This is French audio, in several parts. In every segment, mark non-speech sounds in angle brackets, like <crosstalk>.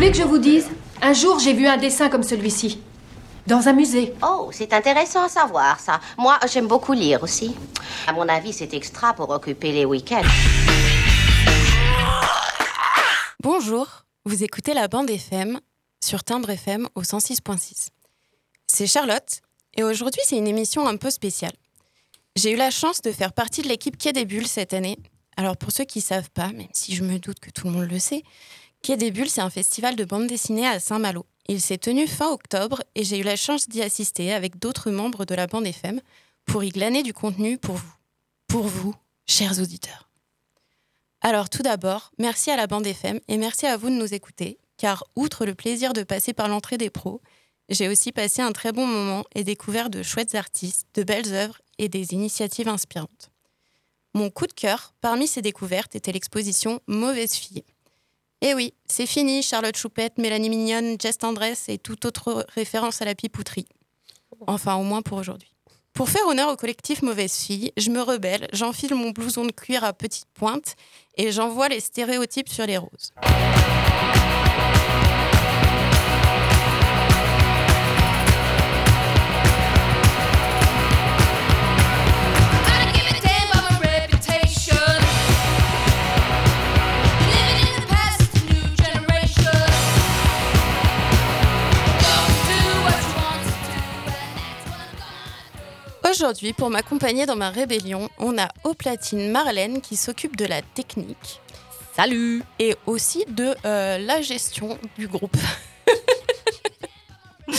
Voulez que je vous dise? Un jour, j'ai vu un dessin comme celui-ci. Dans un musée. Oh, c'est intéressant à savoir, ça. Moi, j'aime beaucoup lire aussi. À mon avis, c'est extra pour occuper les week-ends. Bonjour, vous écoutez la bande FM sur Timbre FM au 106.6. C'est Charlotte et aujourd'hui c'est une émission un peu spéciale. J'ai eu la chance de faire partie de l'équipe Quai des Bulles cette année. Alors pour ceux qui ne savent pas, même si je me doute que tout le monde le sait, Quai des Bulles c'est un festival de bande dessinée à Saint-Malo. Il s'est tenu fin octobre et j'ai eu la chance d'y assister avec d'autres membres de la bande FM pour y glaner du contenu pour vous. Pour vous, chers auditeurs. Alors tout d'abord, merci à la bande FM et merci à vous de nous écouter, car outre le plaisir de passer par l'entrée des pros, j'ai aussi passé un très bon moment et découvert de chouettes artistes, de belles œuvres et des initiatives inspirantes. Mon coup de cœur parmi ces découvertes était l'exposition Mauvaise fille. Et oui, c'est fini Charlotte Choupette, Mélanie Mignonne, Jess Tendresse et toute autre référence à la pipouterie. Enfin, au moins pour aujourd'hui. Pour faire honneur au collectif Mauvaise Fille, je me rebelle, j'enfile mon blouson de cuir à petite pointe et j'envoie les stéréotypes sur les roses. Aujourd'hui, pour m'accompagner dans ma rébellion, on a au platine Marlène qui s'occupe de la technique. Salut Et aussi de euh, la gestion du groupe. <laughs>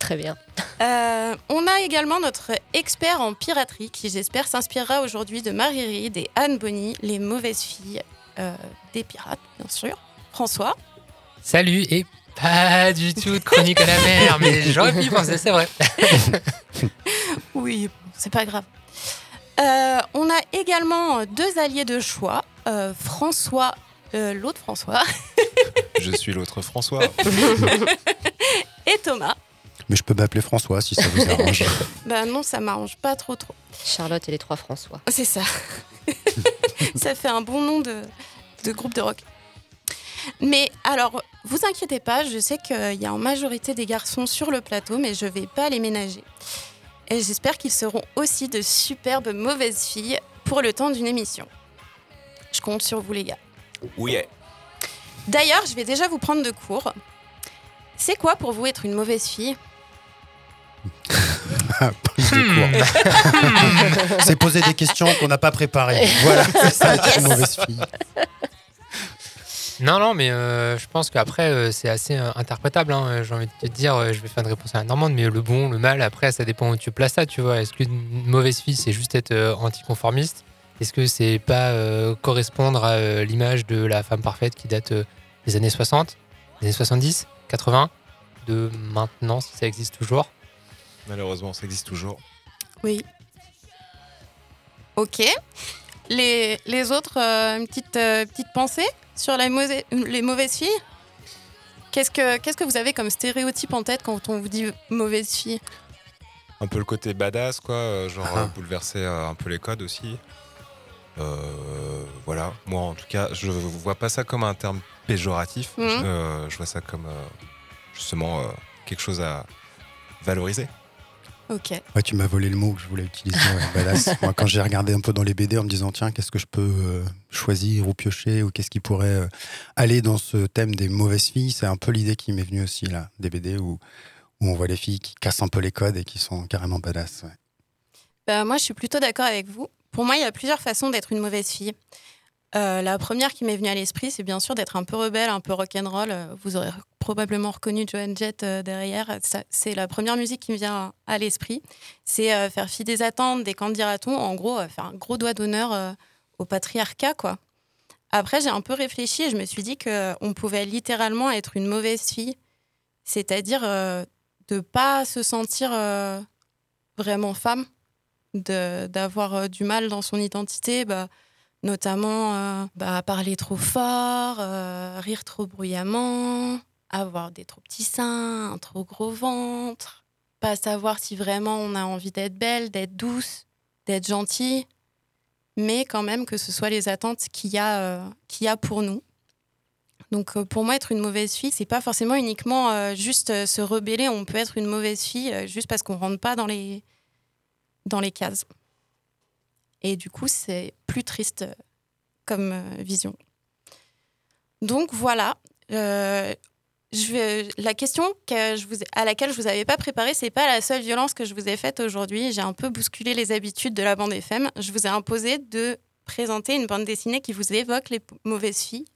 Très bien. Euh, on a également notre expert en piraterie qui, j'espère, s'inspirera aujourd'hui de Marie Reed et Anne Bonny, les mauvaises filles euh, des pirates, bien sûr. François. Salut et pas du tout de chronique à la mer, mais j'aurais pu y penser, c'est vrai. Oui, c'est pas grave. Euh, on a également deux alliés de choix. Euh, François, euh, l'autre François, <laughs> Je suis l'autre François. <laughs> et Thomas. Mais je peux m'appeler François si ça vous arrange. <laughs> Ben non, ça m'arrange pas trop trop. Charlotte et les trois François. C'est ça. ça fait un bon nom de, de groupe de rock. Mais alors, vous inquiétez pas, je sais qu'il y a en majorité des garçons sur le plateau, mais je vais pas les ménager. Et j'espère qu'ils seront aussi de superbes mauvaises filles pour le temps d'une émission. Je compte sur vous les gars. Oui. D'ailleurs, je vais déjà vous prendre de cours. C'est quoi pour vous être une mauvaise fille? Cours. C'est poser des questions qu'on n'a pas préparées. <laughs> Voilà, c'est ça être une mauvaise fille. Non, non, mais euh, je pense qu'après, euh, c'est assez euh, interprétable. hein. J'ai envie de te dire, euh, je vais faire une réponse à la normande, mais le bon, le mal, après, ça dépend où tu places ça, tu vois. Est-ce qu'une mauvaise fille, c'est juste être euh, anticonformiste? Est-ce que c'est pas euh, correspondre à euh, l'image de la femme parfaite qui date euh, des années 60, des années 70, 80, de maintenant, si ça existe toujours? Malheureusement, ça existe toujours. Oui. Ok. Les, les autres, euh, une petite, euh, petite pensée? Sur la les mauvaises filles Qu'est-ce que Qu'est-ce que vous avez comme stéréotype en tête quand on vous dit mauvaise fille? Un peu le côté badass, quoi. euh, Genre Ah. euh, bouleverser euh, un peu les codes aussi. Euh, voilà. Moi, en tout cas, je vois pas ça comme un terme péjoratif. Mhm. Je, euh, je vois ça comme euh, justement euh, quelque chose à valoriser. Ok. Ouais, tu m'as volé le mot que je voulais utiliser. <laughs> badass. Moi, quand j'ai regardé un peu dans les BD en me disant, tiens, qu'est-ce que je peux euh, choisir ou piocher ou qu'est-ce qui pourrait euh, aller dans ce thème des mauvaises filles, c'est un peu l'idée qui m'est venue aussi, là, des BD où, où on voit les filles qui cassent un peu les codes et qui sont carrément badass. ouais. Bah, moi, je suis plutôt d'accord avec vous. Pour moi, il y a plusieurs façons d'être une mauvaise fille. Euh, la première qui m'est venue à l'esprit, c'est bien sûr d'être un peu rebelle, un peu rock'n'roll. Vous aurez probablement reconnu Joan Jett euh, derrière. C'est la première musique qui me vient à l'esprit. C'est euh, faire fi des attentes, des candidats-on. En gros, euh, faire un gros doigt d'honneur au patriarcat, quoi. Après, j'ai un peu réfléchi et je me suis dit qu'on pouvait littéralement être une mauvaise fille, c'est-à-dire de pas se sentir vraiment femme, d'avoir du mal dans son identité, bah, notamment bah, parler trop fort, rire trop bruyamment, avoir des trop petits seins, un trop gros ventre, pas savoir si vraiment on a envie d'être belle, d'être douce, d'être gentille, mais quand même que ce soit les attentes qu'il y a, euh, qu'il y a pour nous. Donc euh, pour moi, être une mauvaise fille, c'est pas forcément uniquement euh, juste euh, se rebeller. On peut être une mauvaise fille juste parce qu'on rentre pas dans les dans les cases. Et du coup, c'est plus triste comme vision. Donc voilà. La question à laquelle je vous avais pas préparé, c'est pas la seule violence que je vous ai faite aujourd'hui. J'ai un peu bousculé les habitudes de la bande FM. Je vous ai imposé de présenter une bande dessinée qui vous évoque les mauvaises filles,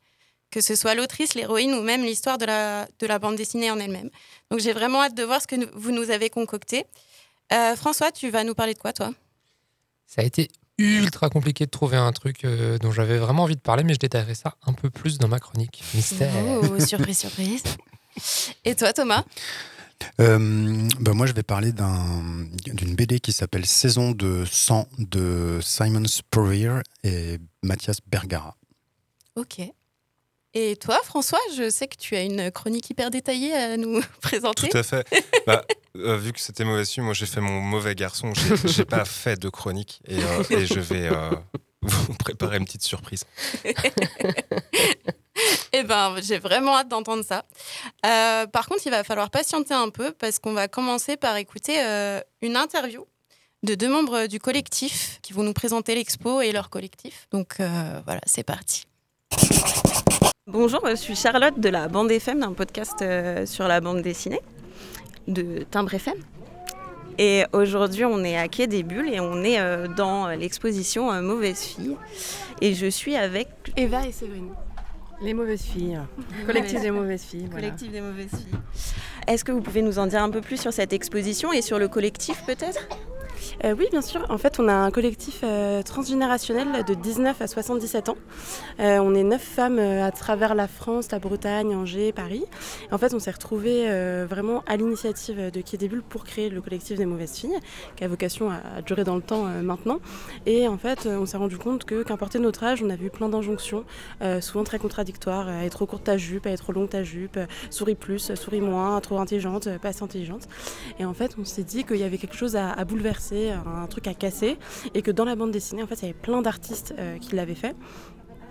que ce soit l'autrice, l'héroïne ou même l'histoire de la, de la bande dessinée en elle-même. Donc j'ai vraiment hâte de voir ce que vous nous avez concocté. Euh, François, tu vas nous parler de quoi, toi? Ça a été ultra compliqué de trouver un truc euh, dont j'avais vraiment envie de parler, mais je détaillerai ça un peu plus dans ma chronique. Mystère. Oh, surprise, surprise. <laughs> Et toi, Thomas? Euh, bah moi, je vais parler d'un- d'une BD qui s'appelle Saison de sang de Simon Spurrier et Mathias Bergara. Ok. Et toi, François, je sais que tu as une chronique hyper détaillée à nous <laughs> présenter. Tout à fait. <laughs> Bah, euh, vu que c'était mauvais su, moi j'ai fait mon mauvais garçon. J'ai pas <laughs> fait de chronique et, euh, et je vais euh, vous préparer une petite surprise. Eh ben, j'ai vraiment hâte d'entendre ça. Par contre, il va falloir patienter un peu parce qu'on va commencer par écouter une interview de deux membres du collectif qui vont nous présenter l'expo et leur collectif. Donc voilà, c'est parti. Bonjour, je suis Charlotte de la bande FM, d'un podcast euh, sur la bande dessinée de Timbre FM. Et aujourd'hui, on est à Quai des Bulles et on est euh, dans l'exposition euh, Mauvaise Fille. Et je suis avec Eva et Séverine. Les mauvaises filles. <laughs> Collectif des mauvaises filles. voilà. Collectif des Mauvaises Filles. Est-ce que vous pouvez nous en dire un peu plus sur cette exposition et sur le collectif peut-être? Euh, oui, bien sûr. En fait, on a un collectif euh, transgénérationnel de 19 à 77 ans. Euh, on est neuf femmes à travers la France, la Bretagne, Angers, Paris. En fait, on s'est retrouvés vraiment à l'initiative de Bulles pour créer le collectif des mauvaises filles, qui a vocation à, à durer dans le temps maintenant. Et en fait, on s'est rendu compte que, qu'importe notre âge, on a vu plein d'injonctions, souvent très contradictoires. Euh, être trop courte ta jupe, être trop longue ta jupe, souris plus, souris moins, trop intelligente, pas assez intelligente. Et en fait, on s'est dit qu'il y avait quelque chose à, à bouleverser, un truc à casser, et que dans la bande dessinée, en fait, il y avait plein d'artistes euh, qui l'avaient fait.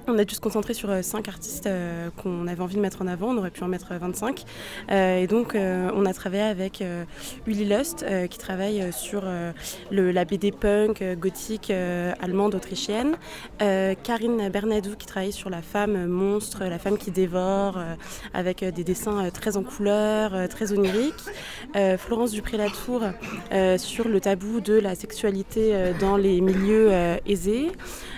On a dû se concentrer sur euh, cinq artistes euh, qu'on avait envie de mettre en avant. On aurait pu en mettre euh, 25. Euh, et donc, on a travaillé avec Uli Lust, qui travaille sur la BD punk, gothique, allemande, autrichienne. Karine Bernadou, qui travaille sur la femme monstre, la femme qui dévore, avec des dessins très en couleur, très oniriques. Florence Dupré-Latour, sur le tabou de la sexualité dans les milieux aisés.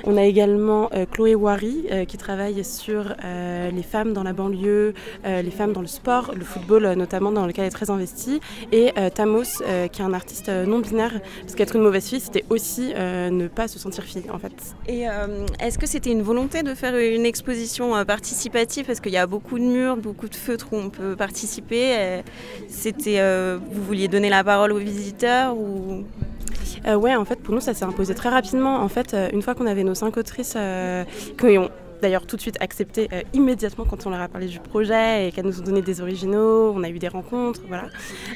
On a également Chloé Wari euh, qui travaille sur euh, les femmes dans la banlieue, euh, les femmes dans le sport, le football notamment dans lequel elle est très investie, et Tamos qui est un artiste non binaire, parce qu'être une mauvaise fille c'était aussi ne pas se sentir fille en fait. Et est-ce que c'était une volonté de faire une exposition participative? Parce qu'il y a beaucoup de murs, beaucoup de feutres où on peut participer. C'était, euh, vous vouliez donner la parole aux visiteurs ou? Euh, ouais, en fait, pour nous, ça s'est imposé très rapidement. En fait, euh, une fois qu'on avait nos cinq autrices euh, d'ailleurs tout de suite accepté euh, immédiatement quand on leur a parlé du projet et qu'elles nous ont donné des originaux, on a eu des rencontres, voilà.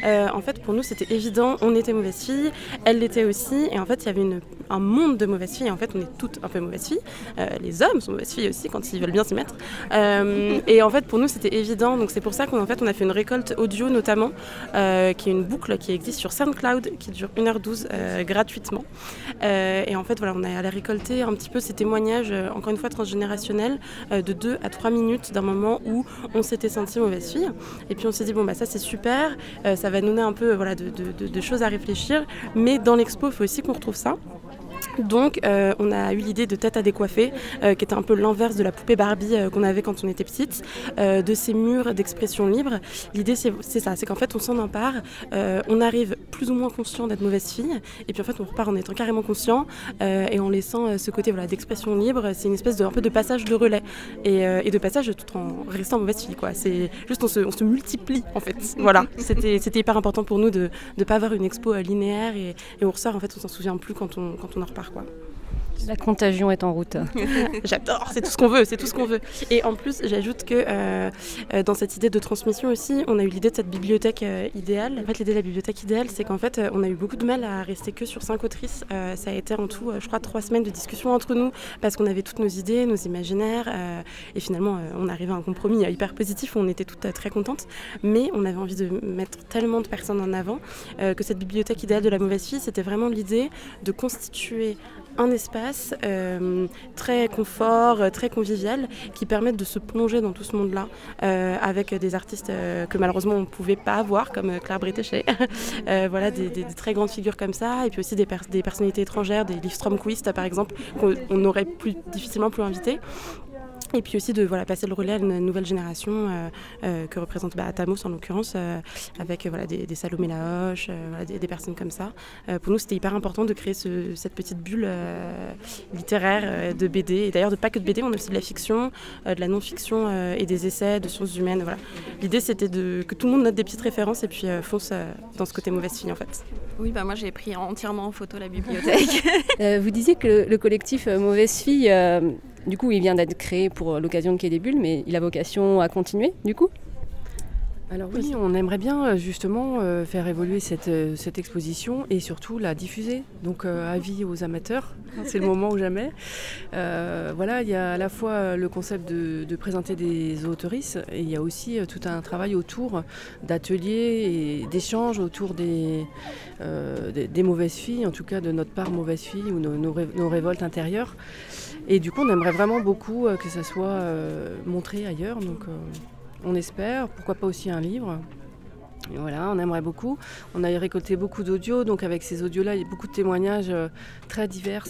Euh, en fait, pour nous, c'était évident, on était mauvaises filles, elles l'étaient aussi, et en fait, il y avait un monde de mauvaises filles, et en fait, on est toutes un peu mauvaises filles. Euh, les hommes sont mauvaises filles aussi quand ils veulent bien s'y mettre. Et en fait, pour nous, c'était évident, donc c'est pour ça qu'on fait, on a fait une récolte audio notamment, qui est une boucle qui existe sur SoundCloud, qui dure 1h12 euh, gratuitement. Et en fait, voilà, on est allé récolter un petit peu ces témoignages, encore une fois transgénérationnels, euh, de 2 à 3 minutes d'un moment où on s'était senti mauvaise fille. Et puis on s'est dit, bon, bah ça c'est super, euh, ça va nous donner un peu voilà, de, choses à réfléchir, mais dans l'expo, il faut aussi qu'on retrouve ça. Donc, euh, on a eu l'idée de tête à décoiffer, euh, qui était un peu l'inverse de la poupée Barbie euh, qu'on avait quand on était petite, euh, de ces murs d'expression libre. L'idée, c'est ça, c'est qu'en fait, on s'en empare, euh, on arrive plus ou moins conscient d'être mauvaise fille, et puis en fait, on repart en étant carrément conscient euh, et en laissant ce côté voilà, d'expression libre. C'est une espèce de, un peu de passage de relais et, euh, et de passage tout en restant mauvaise fille. Quoi. C'est juste, on se, on se multiplie en fait. Voilà, <laughs> c'était c'était hyper important pour nous de ne pas avoir une expo linéaire et, et on ressort, en fait, on s'en souvient plus quand on, quand on en repart. Quoi. La contagion est en route. <laughs> J'adore, c'est tout ce qu'on veut, c'est tout ce qu'on veut. Et en plus, j'ajoute que euh, euh, dans cette idée de transmission aussi, on a eu l'idée de cette bibliothèque euh, idéale. En fait, l'idée de la bibliothèque idéale, c'est qu'en fait, on a eu beaucoup de mal à rester que sur cinq autrices. Ça a été en tout, je crois, trois semaines de discussion entre nous parce qu'on avait toutes nos idées, nos imaginaires, et finalement, on arrivait à un compromis hyper positif on était toutes très contentes. Mais on avait envie de mettre tellement de personnes en avant que cette bibliothèque idéale de la mauvaise fille, c'était vraiment l'idée de constituer un espace euh, très confort, euh, très convivial, qui permette de se plonger dans tout ce monde-là, euh, avec des artistes que malheureusement on ne pouvait pas avoir, comme Claire Bretéchet. <laughs> Euh, voilà, des, très grandes figures comme ça, et puis aussi des, pers- des personnalités étrangères, des Liv Stromquist par exemple, qu'on on aurait plus difficilement pu inviter. Et puis aussi de voilà, passer le relais à une nouvelle génération euh, euh, que représente bah, Atamos en l'occurrence, euh, avec euh, voilà, des, des Salomé Lahoche, euh, voilà, des, des personnes comme ça. Euh, pour nous, c'était hyper important de créer ce- cette petite bulle euh, littéraire euh, de BD. Et d'ailleurs, de pas que de BD, on a aussi de la fiction, euh, de la non-fiction euh, et des essais de sciences humaines. Voilà. L'idée, c'était de, que tout le monde note des petites références et puis euh, fonce euh, dans ce côté mauvaise fille en fait. Oui, bah moi j'ai pris entièrement en photo la bibliothèque. <laughs> Euh, vous disiez que le, le collectif Mauvaise Fille, euh, du coup, il vient d'être créé pour l'occasion de Quai des Bulles, mais il a vocation à continuer, du coup? Alors oui, on aimerait bien euh, justement euh, faire évoluer cette, euh, cette exposition et surtout la diffuser. Donc euh, avis aux amateurs, <laughs> c'est le moment ou jamais. Voilà, il y a à la fois le concept de, de présenter des autoristes et il y a aussi tout un travail autour d'ateliers et d'échanges autour des, des, des mauvaises filles, en tout cas de notre part mauvaise fille ou nos, nos ré- nos révoltes intérieures. Et du coup, on aimerait vraiment beaucoup que ça soit montré ailleurs. Donc, on espère, pourquoi pas aussi un livre. Et voilà, on aimerait beaucoup. On a récolté beaucoup d'audios, donc avec ces audios-là, il y a beaucoup de témoignages euh, très divers,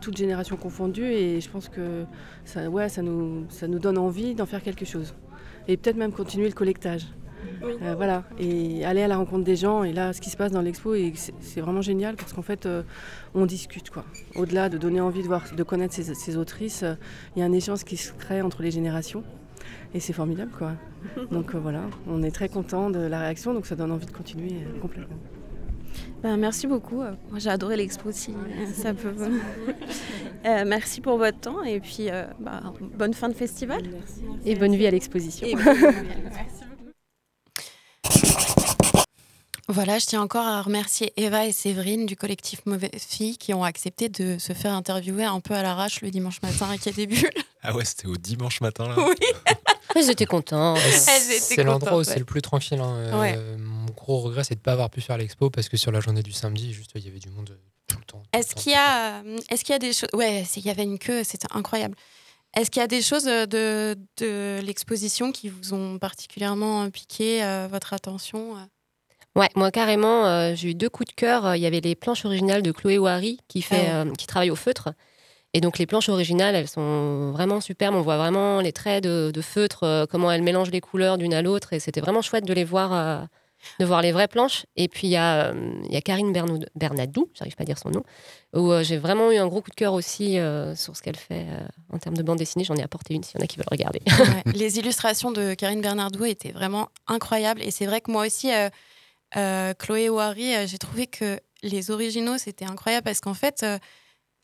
toutes générations confondues, et je pense que ça, ouais, ça, nous, ça nous donne envie d'en faire quelque chose. Et peut-être même continuer le collectage. Euh, voilà, et aller à la rencontre des gens. Et là, ce qui se passe dans l'expo, et c'est vraiment génial parce qu'en fait, euh, on discute. quoi. Au-delà de donner envie de, voir, de connaître ces, ces autrices, euh, il y a un échange qui se crée entre les générations. Et c'est formidable, quoi. <laughs> Donc euh, voilà, on est très content de la réaction, donc ça donne envie de continuer euh, complètement. Ben, merci beaucoup. Moi, j'ai adoré l'expo si ça peut. Euh, merci pour votre temps et puis euh, bah, bonne fin de festival. Et bonne vie à l'exposition. Et bonne vie à l'exposition. <laughs> Voilà, je tiens encore à remercier Eva et Séverine du collectif Mauvaise Fille qui ont accepté de se faire interviewer un peu à l'arrache le dimanche matin à Quai des Bulles. Ah ouais, c'était au dimanche matin là <laughs> Oui. Étaient. Elles étaient C'est l'endroit où contentes, c'est le plus tranquille. hein. Euh. Mon gros regret, c'est de ne pas avoir pu faire l'expo parce que sur la journée du samedi, juste il y avait du monde euh, tout le temps. Est-ce qu'il y a, euh, est-ce qu'il y a des choses Ouais, il y avait une queue, c'était incroyable. Est-ce qu'il y a des choses de, de l'exposition qui vous ont particulièrement piqué euh, votre attention Ouais, moi carrément, euh, j'ai eu deux coups de cœur. Il y avait les planches originales de Chloé Wary qui, fait, Ah ouais. euh, qui travaille au feutre. Et donc les planches originales, elles sont vraiment superbes. On voit vraiment les traits de, de feutre, euh, comment elles mélangent les couleurs d'une à l'autre. Et c'était vraiment chouette de les voir, euh, de voir les vraies planches. Et puis il y, a, euh, y a Karine Bernou- Bernadou, j'arrive pas à dire son nom, où j'ai vraiment eu un gros coup de cœur aussi euh, sur ce qu'elle fait euh, en termes de bande dessinée. J'en ai apporté une s'il y en a qui veulent regarder. Ouais, <laughs> Les illustrations de Karine Bernardou étaient vraiment incroyables. Et c'est vrai que moi aussi, euh, Chloé Ouari, j'ai trouvé que les originaux, c'était incroyable parce qu'en fait,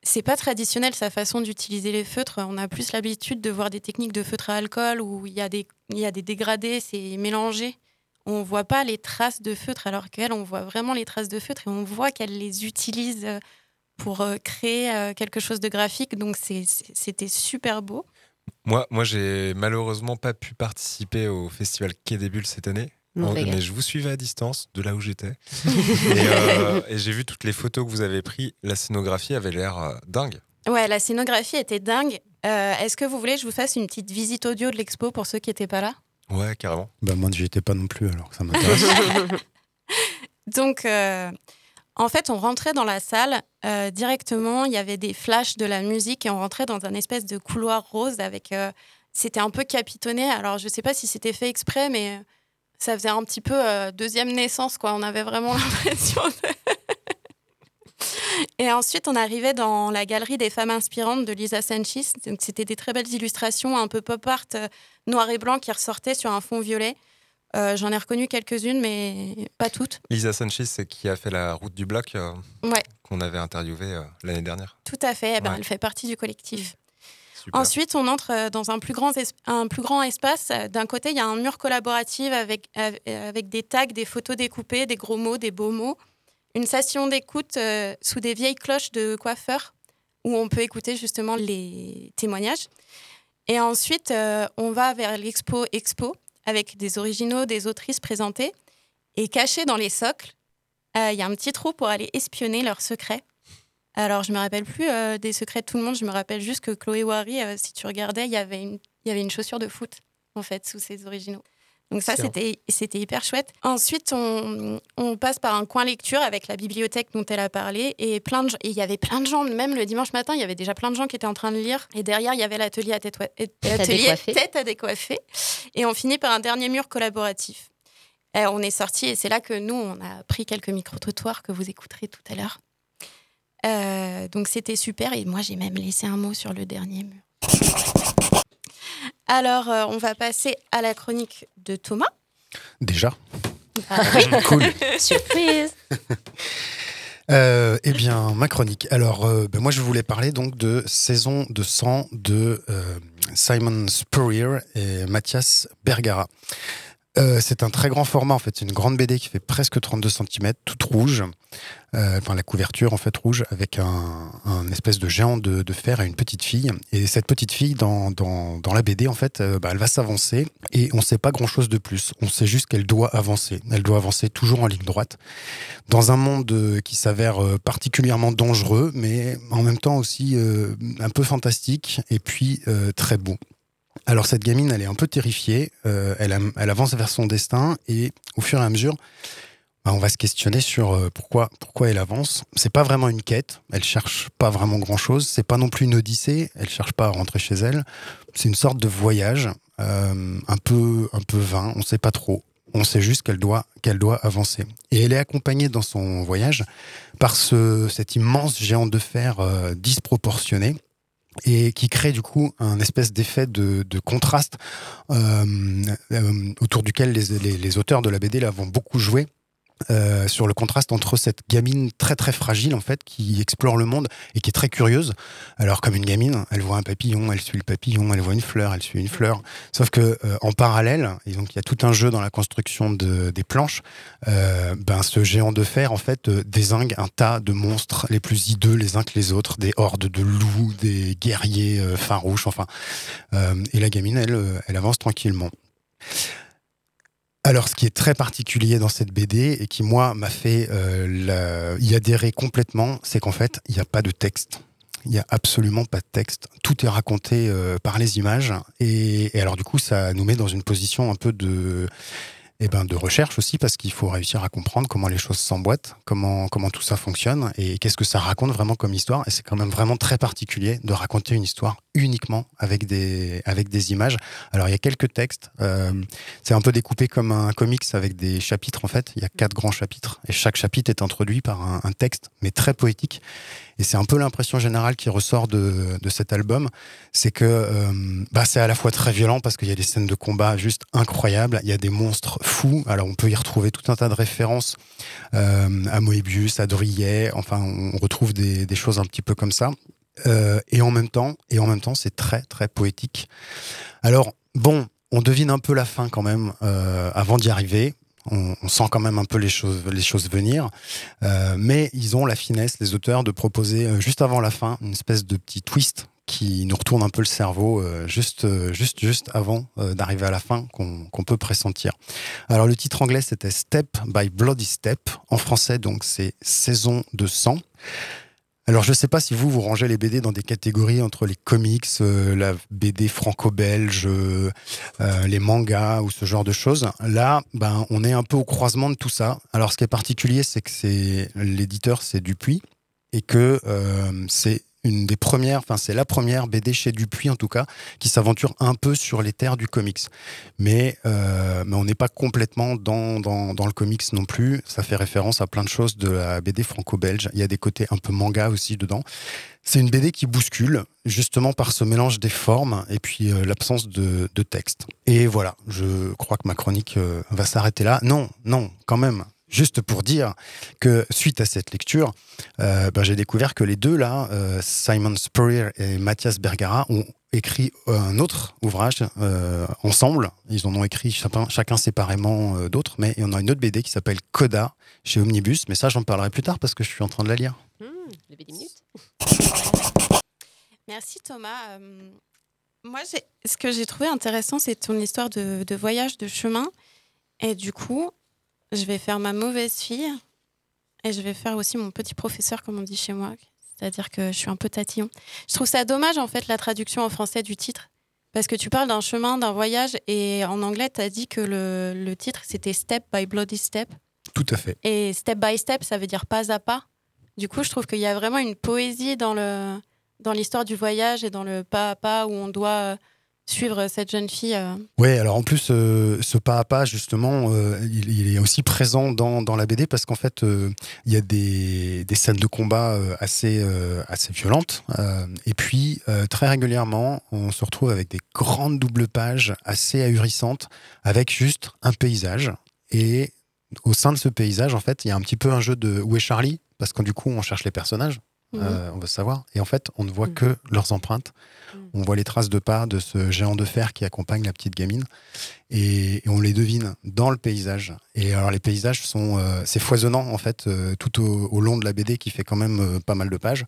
c'est pas traditionnel sa façon d'utiliser les feutres. On a plus l'habitude de voir des techniques de feutre à alcool où il y a des, il y a des dégradés, c'est mélangé. On voit pas les traces de feutre alors qu'elle, on voit vraiment les traces de feutre et on voit qu'elle les utilise euh, pour euh, créer euh, quelque chose de graphique. Donc c'était super beau. Moi, moi j'ai malheureusement pas pu participer au festival Quai des Bulles cette année. En- regarde. mais je vous suivais à distance de là où j'étais. et euh, et j'ai vu toutes les photos que vous avez prises. La scénographie avait l'air euh, dingue. Ouais, la scénographie était dingue. Euh, Est-ce que vous voulez que je vous fasse une petite visite audio de l'expo pour ceux qui n'étais pas là? Ouais, carrément. Bah, moi, j'y étais pas non plus, alors que ça m'intéresse. <laughs> Donc, euh, En fait, on rentrait dans la salle euh, directement, il y avait des flashs de la musique et on rentrait dans un espèce de couloir rose avec. euh, c'était un peu capitonné. Alors, je sais pas si c'était fait exprès, mais euh, ça faisait un petit peu euh, deuxième naissance, quoi. On avait vraiment <laughs> l'impression de. Et ensuite, on arrivait dans la galerie des femmes inspirantes de Lisa Sanchez. Donc, c'était des très belles illustrations, un peu pop art, euh, noir et blanc, qui ressortaient sur un fond violet. Euh, J'en ai reconnu quelques-unes, mais pas toutes. Lisa Sanchez, c'est qui a fait la route du bloc euh, Ouais, qu'on avait interviewé l'année dernière. tout à fait. Eh ben, Ouais. Elle fait partie du collectif. Ensuite, on entre euh, dans un plus grand, un plus grand espace. D'un côté, il y a un mur collaboratif avec, av- avec des tags, des photos découpées, des gros mots, des beaux mots. Une station d'écoute euh, sous des vieilles cloches de coiffeurs où on peut écouter justement les témoignages. Et ensuite, euh, on va vers l'expo Expo avec des originaux, des autrices présentées. Et caché dans les socles, euh, il y a un petit trou pour aller espionner leurs secrets. Alors, je me rappelle plus euh, des secrets de tout le monde. Je me rappelle juste que Chloé Wary, euh, si tu regardais, il y avait une, il y avait une chaussure de foot en fait sous ses originaux. Donc ça, c'était c'était hyper chouette. Ensuite, on, on passe par un coin lecture avec la bibliothèque dont elle a parlé et plein de gens- et il y avait plein de gens. Même le dimanche matin, il y avait déjà plein de gens qui étaient en train de lire. Et derrière, il y avait l'atelier à tête, à décoiffer. tête à décoiffer. Et on finit par un dernier mur collaboratif. Et on est sorti et c'est là que nous, on a pris quelques micro-trottoirs que vous écouterez tout à l'heure. Euh, donc c'était super et moi j'ai même laissé un mot sur le dernier mur. Alors euh, on va passer à la chronique de Thomas. Déjà. Ah oui. <laughs> Cool. Surprise Euh, eh bien, ma chronique. Alors, euh, ben, moi, je voulais parler donc de Saison de sang de euh, Simon Spurrier et Mathias Bergara. Euh, c'est un très grand format en fait, c'est une grande BD qui fait presque 32 cm, toute rouge, Euh, enfin la couverture en fait rouge avec un, espèce de géant de, fer et une petite fille. Et cette petite fille dans, dans, dans la BD en fait, euh, bah, elle va s'avancer et on ne sait pas grand chose de plus. On sait juste qu'elle doit avancer. Elle doit avancer toujours en ligne droite dans un monde euh, qui s'avère particulièrement dangereux, mais en même temps aussi un peu fantastique et puis très beau. Alors cette gamine, elle est un peu terrifiée, euh, elle, elle avance vers son destin et au fur et à mesure, bah, on va se questionner sur euh, pourquoi, pourquoi elle avance. C'est pas vraiment une quête, elle cherche pas vraiment grand chose, c'est pas non plus une odyssée, elle cherche pas à rentrer chez elle. C'est une sorte de voyage euh, un peu, un peu vain, on sait pas trop. On sait juste qu'elle doit, qu'elle doit avancer. Et elle est accompagnée dans son voyage par ce, cet immense géant de fer euh, disproportionné et qui crée du coup un espèce d'effet de, contraste euh, euh, autour duquel les, auteurs de la BD là, beaucoup jouer. Euh, sur le contraste entre cette gamine très très fragile en fait qui explore le monde et qui est très curieuse. Alors comme une gamine elle voit un papillon elle suit le papillon elle voit une fleur elle suit une fleur. Sauf que euh, en parallèle et donc il y a tout un jeu dans la construction de, des planches euh, ben ce géant de fer en fait euh, désingue un tas de monstres les plus hideux les uns que les autres des hordes de loups des guerriers euh, farouches enfin et la gamine elle elle avance tranquillement alors, ce qui est très particulier dans cette BD et qui, moi, m'a fait euh, y adhérer complètement, c'est qu'en fait, il n'y a pas de texte. Il n'y a absolument pas de texte. Tout est raconté euh, par les images. Et alors, du coup, ça nous met dans une position un peu de, eh ben, de recherche aussi, parce qu'il faut réussir à comprendre comment les choses s'emboîtent, comment, comment tout ça fonctionne et qu'est-ce que ça raconte vraiment comme histoire. Et c'est quand même vraiment très particulier de raconter une histoire uniquement avec des, avec des images. Alors, il y a quelques textes. euh, c'est un peu découpé comme un comics avec des chapitres, en fait. Il y a quatre grands chapitres. Et chaque chapitre est introduit par un texte, mais très poétique. Et c'est un peu l'impression générale qui ressort de, cet album. C'est que euh, bah, c'est à la fois très violent parce qu'il y a des scènes de combat juste incroyables. Il y a des monstres fous. Alors, on peut y retrouver tout un tas de références euh, à Moebius, à Drillet. Enfin, on retrouve des, choses un petit peu comme ça. Euh, et en même temps, et en même temps, c'est très très poétique. Alors bon, on devine un peu la fin quand même avant d'y arriver. On, on sent quand même un peu les choses, les choses venir, Euh, mais ils ont la finesse, les auteurs, de proposer euh, juste avant la fin une espèce de petit twist qui nous retourne un peu le cerveau euh, juste, euh, juste, juste avant euh, d'arriver à la fin qu'on peut pressentir. Alors le titre anglais c'était Step by Bloody Step. En français donc c'est Saison de sang. Alors, je sais pas si vous, vous rangez les BD dans des catégories entre les comics, euh, la BD franco-belge, euh, euh, les mangas ou ce genre de choses. Là, ben, on est un peu au croisement de tout ça. Alors, ce qui est particulier, c'est que c'est l'éditeur, c'est Dupuis, et que euh, c'est une des premières, enfin c'est la première BD chez Dupuis en tout cas, qui s'aventure un peu sur les terres du comics. Mais, euh, mais on n'est pas complètement dans, dans, dans le comics non plus. Ça fait référence à plein de choses de la BD franco-belge. Il y a des côtés un peu manga aussi dedans. C'est une BD qui bouscule, justement par ce mélange des formes et puis euh, l'absence de, de texte. Et voilà, je crois que ma chronique euh, va s'arrêter là. Non, non, quand même. Juste pour dire que suite à cette lecture, euh, ben, j'ai découvert que les deux là, euh, Simon Spurrier et Mathias Bergara, ont écrit un autre ouvrage euh, ensemble. Ils en ont écrit chacun, chacun séparément euh, d'autres, mais on a une autre BD qui s'appelle Coda chez Omnibus. Mais ça, j'en parlerai plus tard parce que je suis en train de la lire. les BD minutes. <laughs> Merci Thomas. Euh, moi, ce que j'ai trouvé intéressant, c'est ton histoire de, de voyage, de chemin. Et du coup, je vais faire ma mauvaise fille. Et je vais faire aussi mon petit professeur, comme on dit chez moi. C'est-à-dire que je suis un peu tatillon. Je trouve ça dommage, en fait, la traduction en français du titre. Parce que tu parles d'un chemin, d'un voyage. Et en anglais, tu as dit que le, le titre, c'était Step by Bloody Step. Tout à fait. Et step by step, ça veut dire pas à pas. Du coup, je trouve qu'il y a vraiment une poésie dans le dans l'histoire du voyage et dans le pas à pas où on doit suivre cette jeune fille. euh. Ouais, alors en plus, euh, ce pas à pas, justement, euh, il, il est aussi présent dans, dans la BD parce qu'en fait, il y a des, des scènes de combat assez, assez violentes. et puis, très régulièrement, on se retrouve avec des grandes doubles pages assez ahurissantes avec juste un paysage. Et au sein de ce paysage, en fait, il y a un petit peu un jeu de où est Charlie? Parce que du coup, on cherche les personnages. Euh, on veut savoir. Et en fait, on ne voit que leurs empreintes. On voit les traces de pas de ce géant de fer qui accompagne la petite gamine. Et, on les devine dans le paysage. Et alors, les paysages sont. euh, c'est foisonnant, en fait, euh, tout au, long de la BD qui fait quand même euh, pas mal de pages.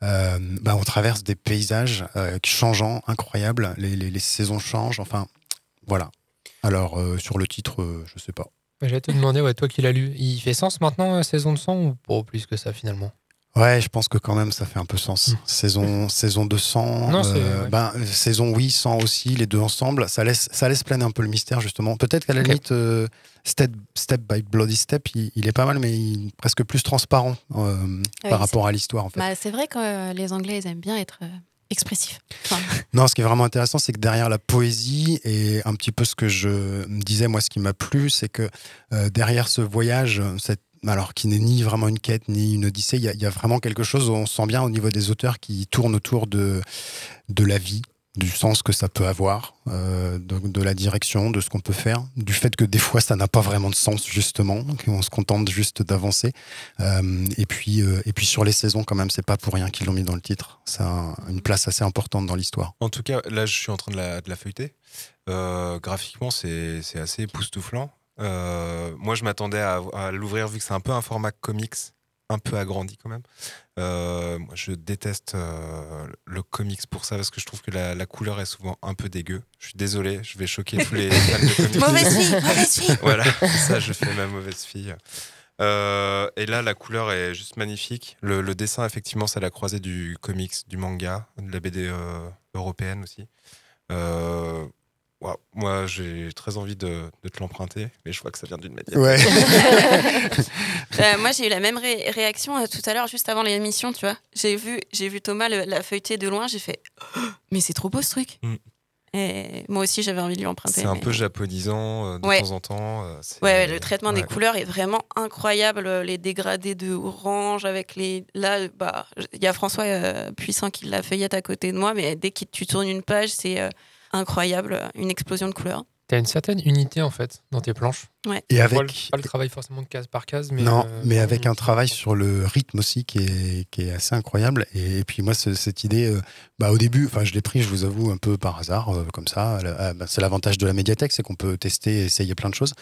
Bah, on traverse des paysages changeants, incroyables. Les, saisons changent. Enfin, voilà. Alors, sur le titre, je sais pas. J'allais te demander, ouais, toi qui l'as lu, il fait sens maintenant, Saison de sang, ou pas plus que ça finalement? Ouais, je pense que quand même ça fait un peu sens. Saison, saison de sang. Non, euh, ouais. ben, saison oui, sang aussi, les deux ensemble, ça laisse, ça laisse planer un peu le mystère justement. Peut-être qu'à la limite, euh, step, step by Bloody Step, il, il est pas mal, mais il, presque plus transparent euh, Ouais, par rapport à l'histoire en fait. Bah, c'est vrai que euh, les Anglais, ils aiment bien être euh, expressifs. Enfin, <laughs> Non, ce qui est vraiment intéressant, c'est que derrière la poésie et un petit peu ce que je me disais, moi, ce qui m'a plu, c'est que euh, derrière ce voyage, cette- alors qui n'est ni vraiment une quête ni une odyssée, il y, a- vraiment quelque chose, on sent bien au niveau des auteurs qui tournent autour de, de la vie, du sens que ça peut avoir, euh, de, la direction, de ce qu'on peut faire, du fait que des fois ça n'a pas vraiment de sens justement, qu'on se contente juste d'avancer. Euh, et puis euh, et puis sur les saisons quand même, c'est pas pour rien qu'ils l'ont mis dans le titre. Ça a une place assez importante dans l'histoire. En tout cas, là, je suis en train de la, de la feuilleter. Graphiquement, c'est assez époustouflant. Euh, moi, je m'attendais à, à l'ouvrir vu que c'est un peu un format comics, un peu agrandi quand même. Euh, moi, je déteste euh, le comics pour ça parce que je trouve que la, la couleur est souvent un peu dégueu. Je suis désolé, je vais choquer tous les fans de comics. Mauvaise fille, mauvaise fille. Voilà, ça, je fais ma mauvaise fille. Euh, et là, la couleur est juste magnifique. Le, le dessin, effectivement, c'est la croisée du comics, du manga, de la BD européenne aussi. Waouh, Moi, j'ai très envie de, de te l'emprunter, mais je vois que ça vient d'une médiathèque. Ouais. Euh, <laughs> moi, j'ai eu la même ré- réaction euh, tout à l'heure, juste avant l'émission, tu vois. J'ai vu, j'ai vu Thomas le- la feuilleter de loin, j'ai fait Oh, Mais c'est trop beau ce truc Mm. Et moi aussi, j'avais envie de lui emprunter. C'est un mais- peu japonisant euh, de Ouais. temps en temps. euh, Ouais, le traitement des couleurs est vraiment incroyable. Les dégradés de orange avec les. Là, bah, il y a François euh, Puissant qui l'a feuillette à côté de moi, mais dès que tu tournes une page, c'est euh, incroyable, une explosion de couleurs. T'as une certaine unité en fait dans tes planches. Ouais. Et On avec- pas le travail forcément de case par case, mais non, euh, mais avec un travail sur le rythme aussi qui est, qui est assez incroyable. Et, puis moi, ce- cette idée, euh, bah, au début, enfin, je l'ai pris, je vous avoue, un peu par hasard, euh, comme ça. Ah, bah, c'est l'avantage de la médiathèque, c'est qu'on peut tester et essayer plein de choses.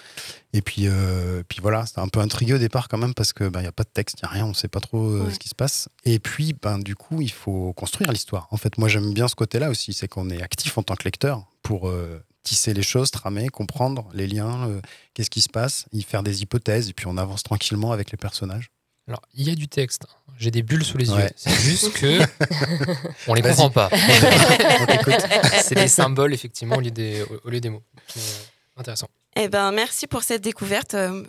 Et puis, euh, puis voilà, c'était un peu intrigué au départ quand même parce que bah, il y a pas de texte, il y a rien, on sait pas trop euh, Ouais. ce qui se passe. Et puis, ben, du coup, il faut construire l'histoire. En fait, moi, j'aime bien ce côté-là aussi, c'est qu'on est actif en tant que lecteur pour euh, tisser les choses, tramer, comprendre les liens, euh, qu'est-ce qui se passe, y faire des hypothèses, et puis on avance tranquillement avec les personnages. Alors, il y a du texte. J'ai des bulles sous les Ouais. yeux. C'est juste que <laughs> on les Vas-y. comprend pas. <laughs> C'est des symboles effectivement au lieu des, au lieu des mots. Mais, euh, intéressant. Eh ben, merci pour cette découverte. Euh,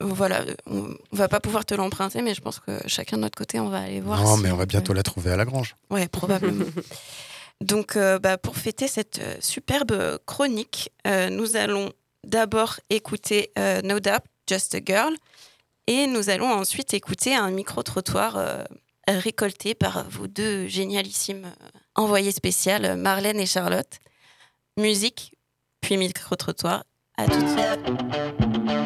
voilà, on, va pas pouvoir te l'emprunter, mais je pense que chacun de notre côté, on va aller voir. Non, si mais on va bientôt la trouver à la grange. Ouais, probablement. <laughs> Donc, euh, bah, pour fêter cette euh, superbe chronique, euh, nous allons d'abord écouter No Doubt, Just a Girl, et nous allons ensuite écouter un micro-trottoir récolté par vos deux génialissimes envoyés spéciales, Marlène et Charlotte. Musique, puis micro-trottoir. À tout de suite.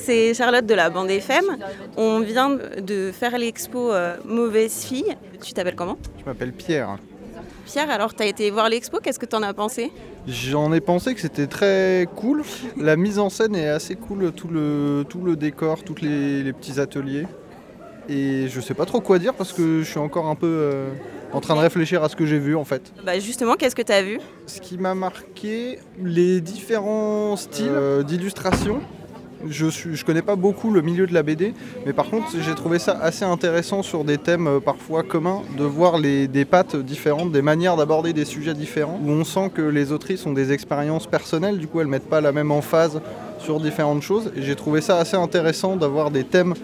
C'est Charlotte de la bande FM. On vient de faire l'expo euh, Mauvaise fille. Tu t'appelles comment? Je m'appelle Pierre. Pierre, alors tu as été voir l'expo, qu'est-ce que tu en as pensé? J'en ai pensé que c'était très cool. La mise en scène est assez cool, tout le, tout le décor, tous les, les petits ateliers. Et je sais pas trop quoi dire parce que je suis encore un peu euh, en train de réfléchir à ce que j'ai vu en fait. Bah justement, qu'est-ce que tu as vu? Ce qui m'a marqué, les différents styles euh, d'illustration. Je ne connais pas beaucoup le milieu de la BD, mais par contre j'ai trouvé ça assez intéressant sur des thèmes euh, parfois communs, de voir des pattes différentes, des manières d'aborder des sujets différents, où on sent que les autrices ont des expériences personnelles, du coup elles mettent pas la même emphase sur différentes choses. J'ai trouvé ça assez intéressant d'avoir des thèmes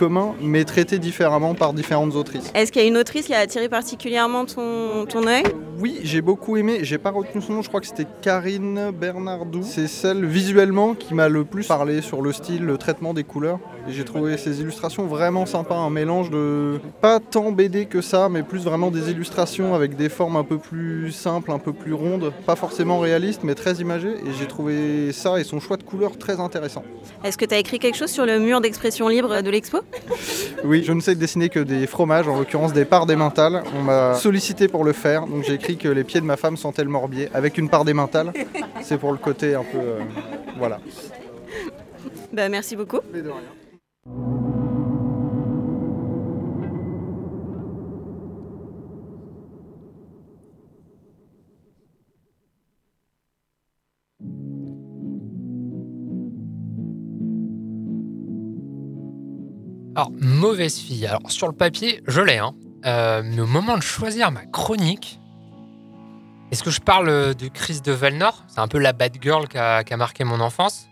commun, mais traités différemment par différentes autrices. Est-ce qu'il y a une autrice qui a attiré particulièrement ton, ton œil? Oui, j'ai beaucoup aimé. J'ai pas retenu son nom. Je crois que c'était Karine Bernardou. C'est celle visuellement qui m'a le plus parlé sur le style, le traitement des couleurs. Et j'ai trouvé ces illustrations vraiment sympas. Un mélange de pas tant BD que ça, mais plus vraiment des illustrations avec des formes un peu plus simples, un peu plus rondes, pas forcément réalistes, mais très imagées. Et j'ai trouvé ça et son choix de couleurs très intéressant. Est-ce que tu as écrit quelque chose sur le mur d'expression libre de l'expo? Oui, je ne sais dessiner que des fromages, en l'occurrence des parts d'émental. On m'a sollicité pour le faire, donc j'ai écrit que les pieds de ma femme sentaient le morbier avec une part d'émental. C'est pour le côté un peu. euh, voilà. Bah, merci beaucoup. Alors, mauvaise fille. Alors, sur le papier, je l'ai. Hein. Euh, mais au moment de choisir ma chronique, est-ce que je parle de Chris de Velnor C'est un peu la bad girl qui a, qui a marqué mon enfance.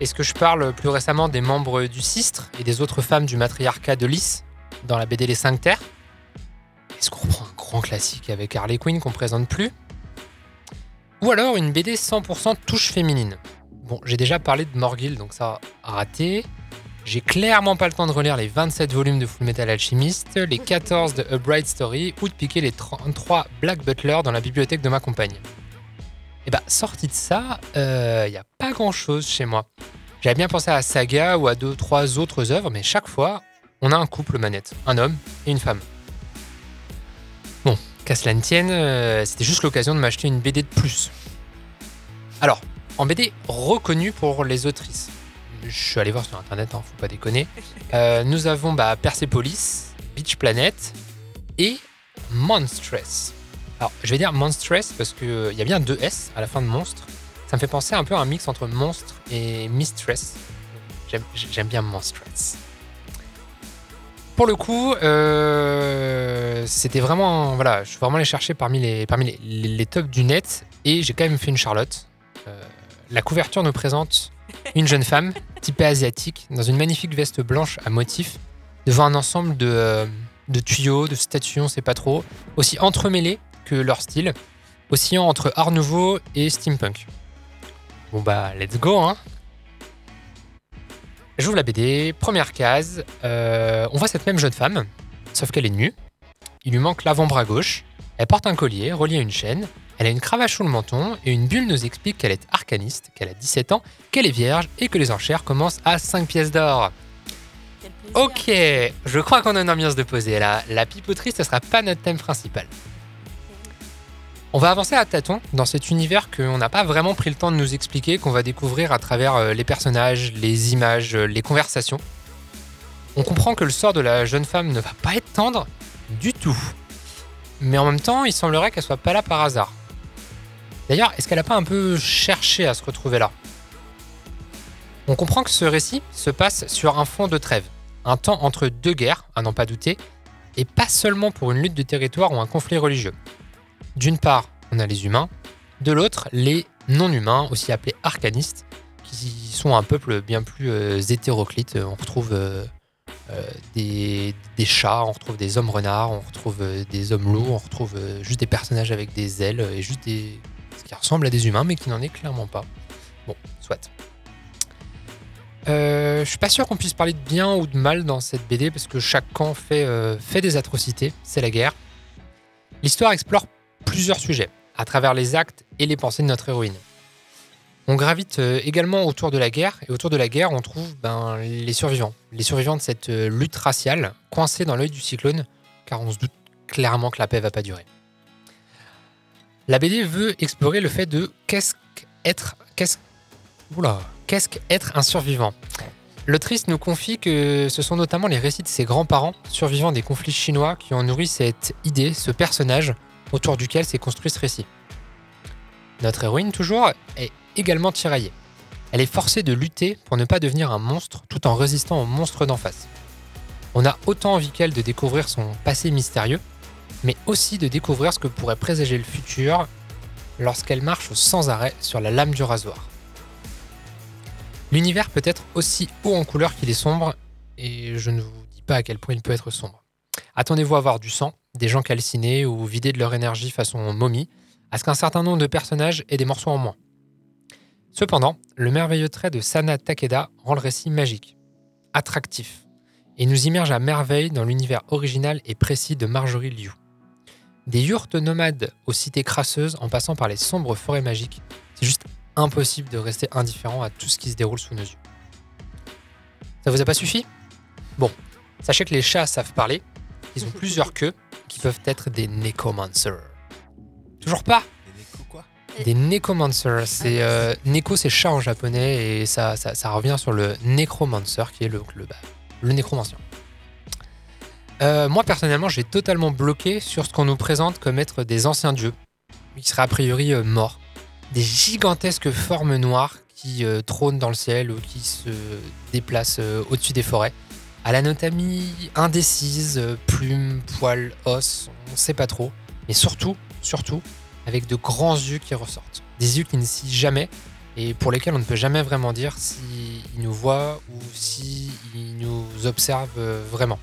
Est-ce que je parle plus récemment des membres du Sistre et des autres femmes du matriarcat de Lys dans la BD Les Cinq Terres? Est-ce qu'on reprend un grand classique avec Harley Quinn qu'on présente plus? Ou alors une BD 100% touche féminine? Bon, j'ai déjà parlé de Morgil, donc ça a raté. J'ai clairement pas le temps de relire les 27 volumes de Full Metal Alchemist, les 14 de A Bright Story ou de piquer les 33 Black Butler dans la bibliothèque de ma compagne. Et bah, sorti de ça, il n'y a pas grand chose chez moi. J'avais bien pensé à Saga ou à deux, trois autres œuvres, mais chaque fois, on a un couple manette, un homme et une femme. Bon, qu'à cela ne tienne, euh, c'était juste l'occasion de m'acheter une BD de plus. Alors, en BD reconnue pour les autrices. Je suis allé voir sur internet, hein, faut pas déconner. Euh, nous avons bah, Persepolis, Beach Planet et Monstress. Alors, je vais dire Monstress parce qu'il y a bien deux S à la fin de monstre. Ça me fait penser un peu à un mix entre monstre et mistress. J'aime- bien Monstress. Pour le coup, euh, c'était vraiment. Voilà, je suis vraiment allé chercher parmi les, parmi les, les- tops du net et j'ai quand même fait une Charlotte. Euh, la couverture nous présente une jeune femme, <laughs> typée asiatique, dans une magnifique veste blanche à motif, devant un ensemble de, euh, de tuyaux, de statues, on sait pas trop, aussi entremêlés que leur style, oscillant entre art nouveau et steampunk. Bon bah, let's go, hein J'ouvre la BD, première case, euh, on voit cette même jeune femme, sauf qu'elle est nue, il lui manque l'avant-bras gauche, elle porte un collier relié à une chaîne, elle a une cravache sous le menton et une bulle nous explique qu'elle est arcaniste, qu'elle a 17 ans, qu'elle est vierge et que les enchères commencent à 5 pièces d'or. Ok, je crois qu'on a une ambiance de poser là. La pipoterie, ce sera pas notre thème principal. On va avancer à tâtons dans cet univers qu'on n'a pas vraiment pris le temps de nous expliquer, qu'on va découvrir à travers euh, les personnages, les images, euh, les conversations. On comprend que le sort de la jeune femme ne va pas être tendre du tout. Mais en même temps, il semblerait qu'elle soit pas là par hasard. D'ailleurs, est-ce qu'elle a pas un peu cherché à se retrouver là? On comprend que ce récit se passe sur un fond de trêve, un temps entre deux guerres, à n'en pas douter, et pas seulement pour une lutte de territoire ou un conflit religieux. D'une part, on a les humains, de l'autre, les non-humains, aussi appelés arcanistes, qui sont un peuple bien plus euh, hétéroclite. On retrouve euh, euh, des, chats, on retrouve des hommes renards, on retrouve euh, des hommes loups, on retrouve euh, juste des personnages avec des ailes et juste des. ce qui ressemble à des humains, mais qui n'en est clairement pas. Bon, soit. Euh, je suis pas sûr qu'on puisse parler de bien ou de mal dans cette BD parce que chaque camp fait, euh, fait des atrocités, c'est la guerre. L'histoire explore plusieurs sujets à travers les actes et les pensées de notre héroïne. On gravite euh, également autour de la guerre et autour de la guerre on trouve ben, les survivants, les survivants de cette euh, lutte raciale coincés dans l'œil du cyclone car on se doute clairement que la paix va pas durer. La BD veut explorer le fait de qu'est-ce qu'être qu'est-ce qu'est-ce qu'être un survivant L'autrice nous confie que ce sont notamment les récits de ses grands-parents survivants des conflits chinois qui ont nourri cette idée, ce personnage autour duquel s'est construit ce récit. Notre héroïne, toujours, est également tiraillée. Elle est forcée de lutter pour ne pas devenir un monstre tout en résistant au monstre d'en face. On a autant envie qu'elle de découvrir son passé mystérieux, mais aussi de découvrir ce que pourrait présager le futur lorsqu'elle marche sans arrêt sur la lame du rasoir. L'univers peut être aussi haut en couleur qu'il est sombre, et je ne vous dis pas à quel point il peut être sombre. Attendez-vous à voir du sang, des gens calcinés ou vidés de leur énergie façon momie, à ce qu'un certain nombre de personnages aient des morceaux en moins. Cependant, le merveilleux trait de Sana Takeda rend le récit magique, attractif, et nous immerge à merveille dans l'univers original et précis de Marjorie Liu. Des yurts nomades aux cités crasseuses en passant par les sombres forêts magiques, c'est juste impossible de rester indifférent à tout ce qui se déroule sous nos yeux. Ça vous a pas suffi? Bon, sachez que les chats savent parler, ils ont plusieurs queues qui peuvent être des necromancers. Toujours pas Des necromancers, c'est euh, neko c'est chat en japonais et ça, ça, ça revient sur le necromancer qui est le, le, bah, le nécromancien. Euh, moi personnellement j'ai totalement bloqué sur ce qu'on nous présente comme être des anciens dieux, qui seraient a priori euh, morts. Des gigantesques formes noires qui euh, trônent dans le ciel ou qui se déplacent euh, au-dessus des forêts. À l'anatomie indécise, plumes, poils, os, on sait pas trop. Mais surtout, surtout, avec de grands yeux qui ressortent. Des yeux qui ne scient jamais et pour lesquels on ne peut jamais vraiment dire s'ils nous voient ou s'ils nous observent euh, vraiment.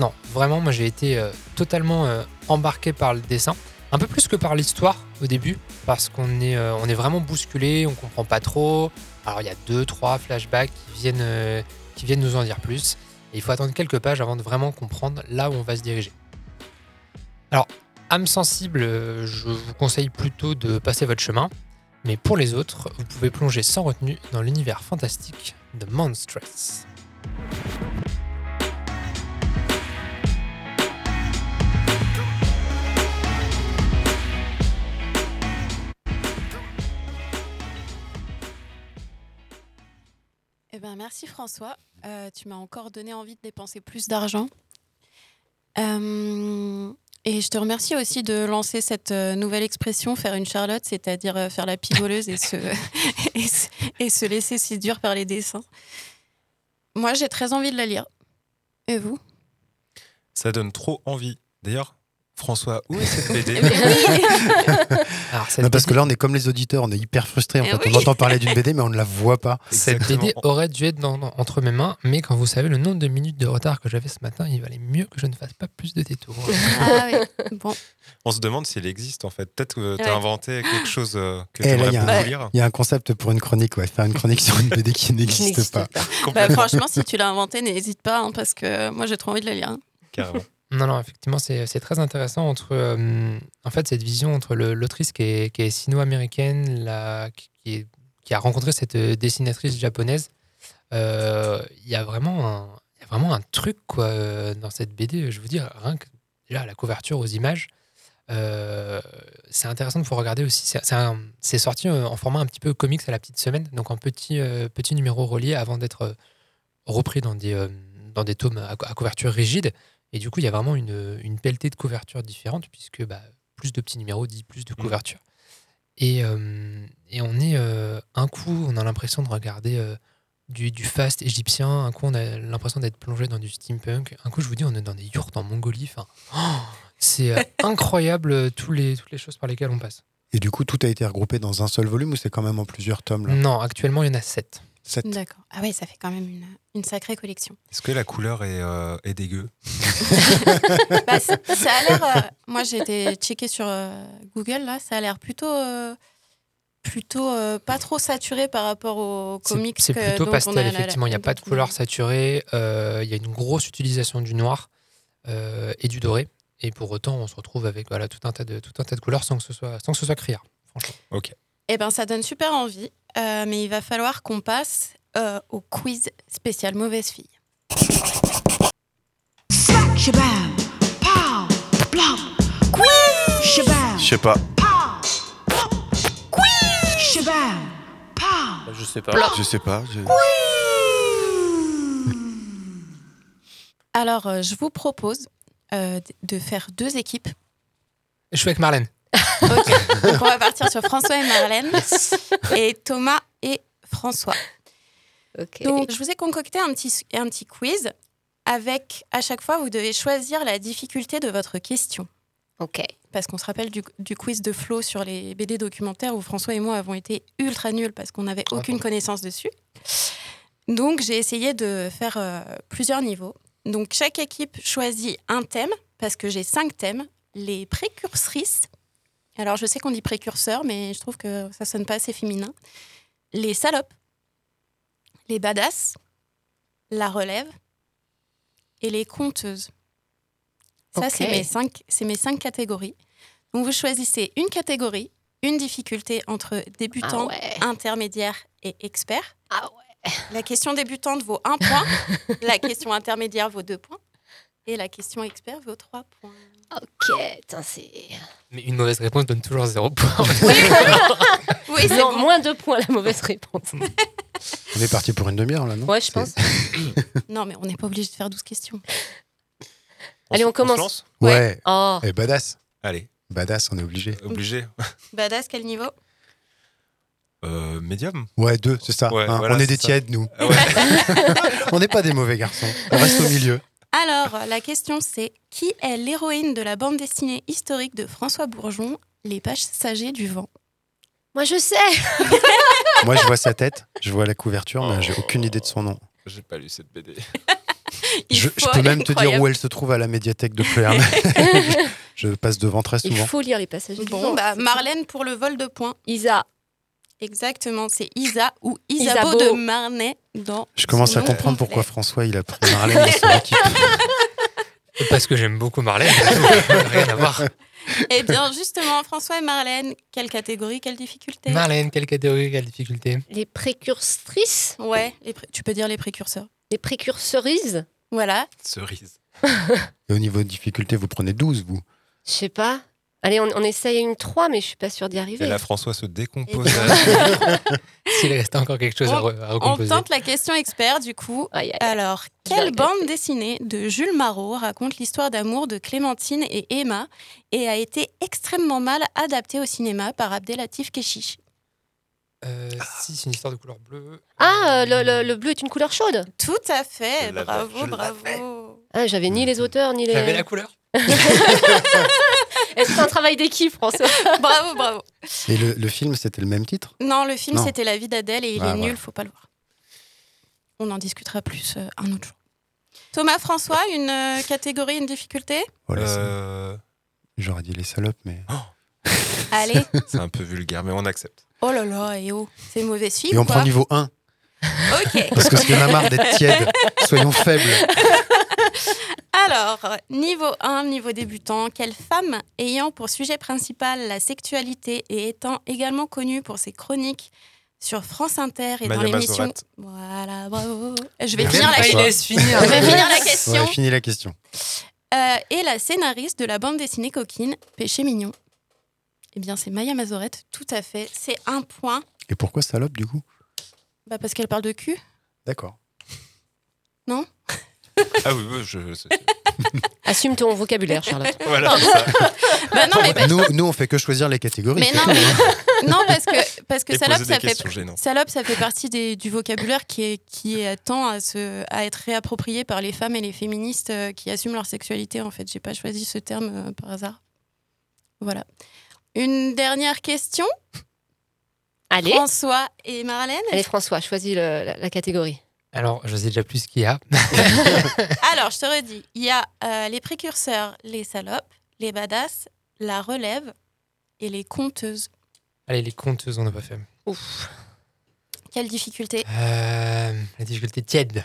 Non, vraiment, moi j'ai été euh, totalement euh, embarqué par le dessin. Un peu plus que par l'histoire au début, parce qu'on est, on est vraiment bousculé, on comprend pas trop. Alors il y a deux, trois flashbacks qui viennent, qui viennent nous en dire plus. Il faut attendre quelques pages avant de vraiment comprendre là où on va se diriger. Alors, âme sensible, euh, je vous conseille plutôt de passer votre chemin. Mais pour les autres, vous pouvez plonger sans retenue dans l'univers fantastique de Monstress. Ben, merci François. Euh, tu m'as encore donné envie de dépenser plus d'argent. Euh, et je te remercie aussi de lancer cette euh, nouvelle expression, faire une Charlotte, c'est-à-dire faire la pigoleuse et se, <laughs> et, se, et se laisser par les dessins. Moi, j'ai très envie de la lire. Et vous? Ça donne trop envie. D'ailleurs, François, où est cette <laughs> BD <laughs> Alors, cette Non, parce que là, on est comme les auditeurs, on est hyper frustrés. En Eh fait. oui. On entend parler d'une BD, mais on ne la voit pas. <laughs> Cette Exactement. BD aurait dû être dans- dans- entre mes mains, mais quand vous savez le nombre de minutes de retard que j'avais ce matin, il valait mieux que je ne fasse pas plus de détours. Ah oui, bon. On se demande si elle existe en fait. Peut-être que tu as Ouais. inventé quelque chose euh, que Eh, tu aimerais beaucoup lire. Il y a un concept pour une chronique, ouais. Faire une chronique sur une BD qui n'existe pas. pas. Bah, franchement, si tu l'as inventé, n'hésite pas, hein, parce que moi, j'ai trop envie de la lire. Carrément. Non, non, effectivement, c'est très intéressant entre, euh, en fait, cette vision entre l'autrice qui est, sino-américaine, qui, a rencontré cette euh, dessinatrice japonaise. Euh, Il y a vraiment un, y a vraiment un truc quoi dans cette BD. Je vous dis, rien que déjà la couverture aux images, c'est intéressant de pouvoir regarder aussi. C'est- sorti en format un petit peu comics à la petite semaine, donc en petit, petit numéro relié avant d'être repris dans des, dans des tomes à couverture rigide. Et du coup, il y a vraiment une, une pelletée de couvertures différentes, puisque bah, plus de petits numéros dit plus de couvertures. Et, euh, et on est euh, un coup, on a l'impression de regarder euh, du, du fast égyptien, un coup, on a l'impression d'être plongé dans du steampunk, un coup, je vous dis, on est dans des yurts en Mongolie. Enfin, oh, <gasps> c'est <laughs> incroyable tous les, toutes les choses par lesquelles on passe. Et du coup, tout a été regroupé dans un seul volume ou c'est quand même en plusieurs tomes là? Non, actuellement, il y en a sept. Sept. D'accord. Ah ouais, ça fait quand même une, une sacrée collection. Est-ce que la couleur est, euh, est dégueu? <laughs> Bah, ça, a l'air. euh, moi, j'ai été checké sur euh, Google, là, ça a l'air plutôt. euh, plutôt euh, pas trop saturé par rapport aux comics. C'est plutôt pastel, a effectivement. Il n'y a pas de couleur saturée. euh, Il y a une grosse utilisation du noir euh, et du doré. Et pour autant, on se retrouve avec voilà, tout, un tas de, tout un tas de couleurs sans que ce soit, sans que ce soit criard. Franchement. Ok. Eh ben, ça donne super envie, euh, mais il va falloir qu'on passe euh, au quiz spécial mauvaise fille. Je sais pas. Je sais pas. Je sais pas. je- Alors, euh, je vous propose euh, de faire deux équipes. Je suis avec Marlène. Donc, on va partir sur François et Marlène, et Thomas et François. Donc, je vous ai concocté un petit, un petit quiz avec, à chaque fois, vous devez choisir la difficulté de votre question. Ok. Parce qu'on se rappelle du, du quiz de Flo sur les BD documentaires où François et moi avons été ultra nuls parce qu'on n'avait aucune connaissance dessus. Donc, j'ai essayé de faire euh, plusieurs niveaux. Donc, chaque équipe choisit un thème, parce que j'ai cinq thèmes. Les précurtrices. Alors, je sais qu'on dit précurseur, mais je trouve que ça sonne pas assez féminin. Les salopes. Les badass. La relève. Et les conteuses. Ça, c'est mes, cinq- c'est mes cinq catégories. Donc, vous choisissez une catégorie, une difficulté entre débutant, Ah ouais. intermédiaire et expert. Ah ouais. La question débutante vaut un point, la question intermédiaire vaut deux points, et la question expert vaut trois points. Ok, c'est. Mais une mauvaise réponse donne toujours zéro point. <laughs> <laughs> Oui, c'est bon. moins deux points la mauvaise réponse. On est parti pour une demi-heure là, non Ouais, je pense. <laughs> Non, mais on n'est pas obligé de faire 12 questions. Allez, on se commence. lance Ouais. Oh. Et badass. Allez, Badass, on est obligé. obligé. Badass, quel niveau Euh, médium Ouais, deux, c'est ça. Ouais, hein. voilà, on est des ça. tièdes, nous. Ah ouais. on n'est pas des mauvais garçons. On reste au milieu. Alors, la question c'est qui est l'héroïne de la bande dessinée historique de François Bourgeon, Les Passagers du vent? Moi, je sais. <laughs> Moi, je vois sa tête, je vois la couverture, mais j'ai aucune idée de son nom. J'ai pas lu cette BD. <laughs> Il Je, peux même te dire où elle se trouve à la médiathèque de Pleuerne. <laughs> je passe devant très Il souvent. faut lire les passages du Bon, vent. bah, Marlène pour le vol de points. Isa. Exactement, c'est Isa ou Isabeau, Isabeau. de Marnay dans. Je commence à comprendre pourquoi François il a pris Marlène dans son équipe. Parce que j'aime beaucoup Marlène. <laughs> Rien à voir. Eh bien, justement, François et Marlène, quelle catégorie, quelle difficulté? Marlène, quelle catégorie, quelle difficulté? Les précurstrices. Ouais, les pré- tu peux dire les précurseurs. Les précurseurises. Voilà. Cerise. Et au niveau de difficulté, vous prenez 12, vous? Je sais pas. Allez, on, on essaye une 3, mais je suis pas sûre d'y Et arriver. là, François se décompose. <laughs> S'il restait encore quelque chose à, re- à On tente la question expert du coup. Aïe, aïe. Alors, quelle bande dessinée de Jules Marot raconte l'histoire d'amour de Clémentine et Emma et a été extrêmement mal adaptée au cinéma par Abdelatif Keshish Euh, si, c'est une histoire de couleur bleue. Ah, euh, le, le- le bleu est une couleur chaude. Tout à fait, bravo, je bravo. Ah, j'avais ni les auteurs, ni les. J'avais la couleur. <laughs> C'est un travail d'équipe, François? Bravo, bravo. Et le, le film, c'était le même titre? Non, le film c'était La vie d'Adèle et il Ah, est voilà. nul, faut pas le voir. On en discutera plus euh, un autre jour. Thomas François, une euh, catégorie, une difficulté? Voilà, c'est- Euh, J'aurais dit les salopes, mais. <laughs> Allez. <laughs> c'est un peu vulgaire, mais on accepte. Oh là là, et oh, c'est mauvaise fille Et on quoi prend niveau 1, Ok. parce que c'est a marre d'être tiède. Soyons faibles. Alors, niveau 1, niveau débutant, quelle femme ayant pour sujet principal la sexualité et étant également connue pour ses chroniques sur France Inter et dans l'émission... Voilà, bravo. Je vais finir la question. Je vais finir la question. Ouais, fini la question. Euh, et la scénariste de la bande dessinée coquine, Péché mignon. Eh bien, c'est Maya Mazorette, tout à fait. C'est un point, Et pourquoi salope, du coup? Bah, parce qu'elle parle de cul, D'accord. non? Ah oui, je. <laughs> Assume ton vocabulaire, Charlotte. <laughs> Voilà, c'est ça. Bah non, mais, nous, nous, on fait que choisir les catégories. mais non, tout, hein. <laughs> non, parce que, parce que salope, ça fait, salope, ça fait partie des- du vocabulaire qui est, qui est tend à, se, à être réapproprié par les femmes et les féministes euh, qui assument leur sexualité. En fait, j'ai pas choisi ce terme euh, par hasard. Voilà. Une dernière question, Allez. François et Marlène? Allez, François, choisis le- la, la catégorie. Alors, je sais déjà plus ce qu'il y a. <laughs> Alors, je te redis, il y a euh, les précurseurs, les salopes, les badass, la relève et les conteuses. Allez, les compteuses, on n'a pas fait. Ouf. Quelle difficulté Euh, la difficulté tiède.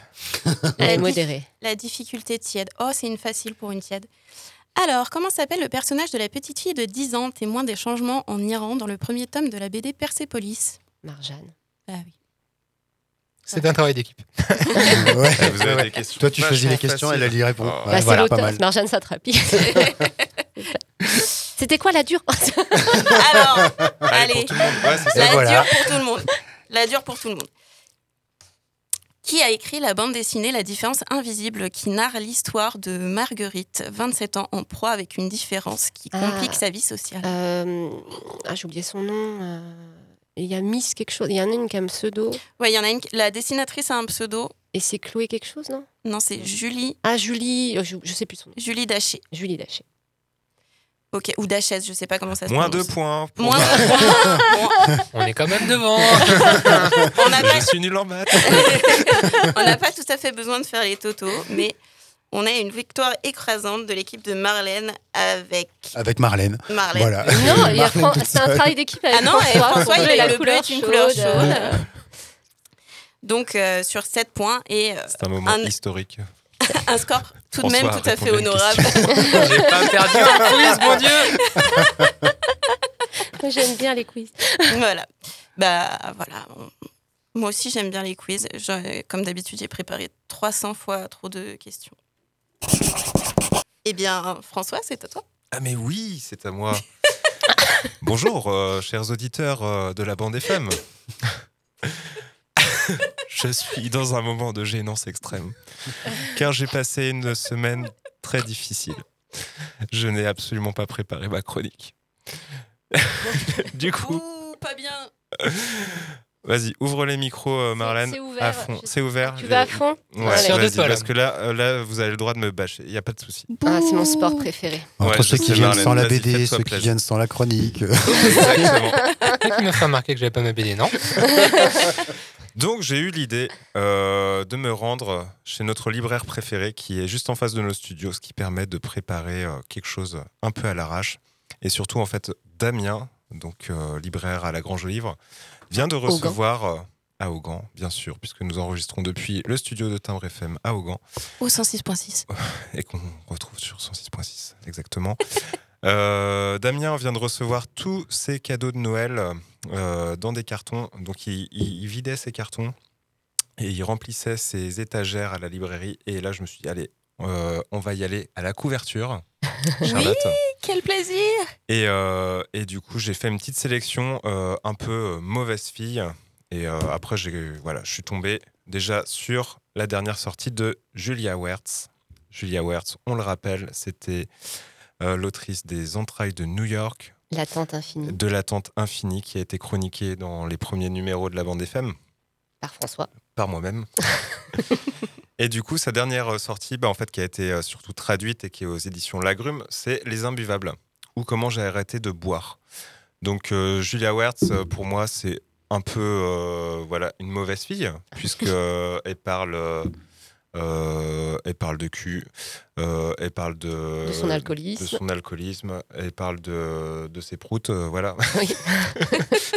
Allez, dif- modéré. La difficulté tiède. Oh, c'est une facile pour une tiède. Alors, comment s'appelle le personnage de la petite fille de 10 ans, témoin des changements en Iran dans le premier tome de la BD Persépolis Marjane. Ah oui. C'est un travail d'équipe. <laughs> Ouais. Vous avez Ouais. des questions Toi, tu choisis les questions, elle, elle y répond. Oh. Ouais, Bah, voilà, c'est pas l'auteur, c'est Marjane Satrapi. <laughs> C'était quoi la dure Alors, <laughs> Allez, allez, pour tout le monde. Ouais, c'est ça. la voilà. dure pour tout le monde. La dure pour tout le monde. Qui a écrit la bande dessinée La différence invisible qui narre l'histoire de Marguerite, 27 ans en proie avec une différence qui Ah. complique sa vie sociale? Euh, Ah, j'ai oublié son nom. euh, Il y a Miss quelque chose. Il y en a une qui a un pseudo. Ouais, il y en a une. La dessinatrice a un pseudo. Et c'est Chloé quelque chose, non? Non, c'est Julie, Ah, Julie. euh, Je, je sais plus son nom. Julie Daché. Julie Daché. Ok, ou d'HS, je sais pas comment ça se Moins prononce. deux points. pour Moins moi. deux points. <laughs> On est quand même devant. <laughs> on n'a pas Je suis nul en maths. <laughs> on n'a pas tout à fait besoin de faire les totaux, mais on a une victoire écrasante de l'équipe de Marlène avec. Avec Marlène. Marlène. Voilà. Non, il y a Fran- c'est un travail d'équipe avec Ah non, et François. François, il a la le bleu est une couleur chaude. Donc euh, sur 7 points et euh, C'est un moment un, historique. <laughs> un score tout de même tout à fait honorable. <laughs> J'ai pas perdu un quiz, mon Dieu. <laughs> Moi, j'aime bien les quiz. voilà. Bah voilà. Moi aussi j'aime bien les quiz. Je- comme d'habitude j'ai préparé 300 fois trop de questions. Eh bien François, c'est à toi. Ah mais oui, c'est à moi. <laughs> Bonjour, euh, chers auditeurs euh, de la bande FM. <laughs> Je suis dans un moment de gênance extrême, car j'ai passé une semaine très difficile. Je n'ai absolument pas préparé ma chronique. <laughs> du coup, Ouh, pas bien. Vas-y, ouvre les micros, euh, Marlène. c'est ouvert. À fond. Je- C'est ouvert. Tu vas à fond Ouais, Allez. Sûr de vas-y, toi, là. parce que là, là, vous avez le droit de me bâcher. Il n'y a pas de souci. Ah, c'est mon sport préféré. Entre Ouais, ceux qui viennent Marlène, sans la BD, ceux qui viennent sans la chronique. <laughs> Exactement. Qui m'as fait remarquer que j'avais pas ma BD, non <laughs> Donc j'ai eu l'idée euh, de me rendre chez notre libraire préféré qui est juste en face de nos studios, ce qui permet de préparer euh, quelque chose un peu à l'arrache. Et surtout en fait Damien, donc euh, libraire à la Grange aux Livres, vient de recevoir euh, à Augan, bien sûr, puisque nous enregistrons depuis le studio de Timbre FM à Augan Au 106.6. <laughs> et qu'on retrouve sur 106.6 exactement. <laughs> Euh, Damien vient de recevoir tous ses cadeaux de Noël euh, dans des cartons. Donc il, il- il vidait ses cartons et il remplissait ses étagères à la librairie. Et là, je me suis dit, allez, euh, on va y aller à la couverture, <laughs> Charlotte. Quel plaisir Et, euh, et du coup, j'ai fait une petite sélection euh, un peu mauvaise fille. Et après, j'ai, voilà, je suis tombé déjà sur la dernière sortie de Julia Wertz. Julia Wertz, on le rappelle, c'était l'autrice des Entrailles de New York, L'attente infinie de l'attente infinie, qui a été chroniquée dans les premiers numéros de la bande FM par François. Par moi-même. <laughs> et du coup, sa dernière euh, sortie, bah, en fait, qui a été euh, surtout traduite et qui est aux éditions Lagrume, c'est Les Imbuvables, ou Comment j'ai arrêté de boire. Donc, euh, Julia Wertz, pour moi, c'est un peu euh, voilà, une mauvaise fille, puisque elle parle. euh, euh, elle parle de cul, euh, elle parle de, De son alcoolisme. de son alcoolisme, elle parle de, de ses proutes, euh, voilà. Oui. <laughs>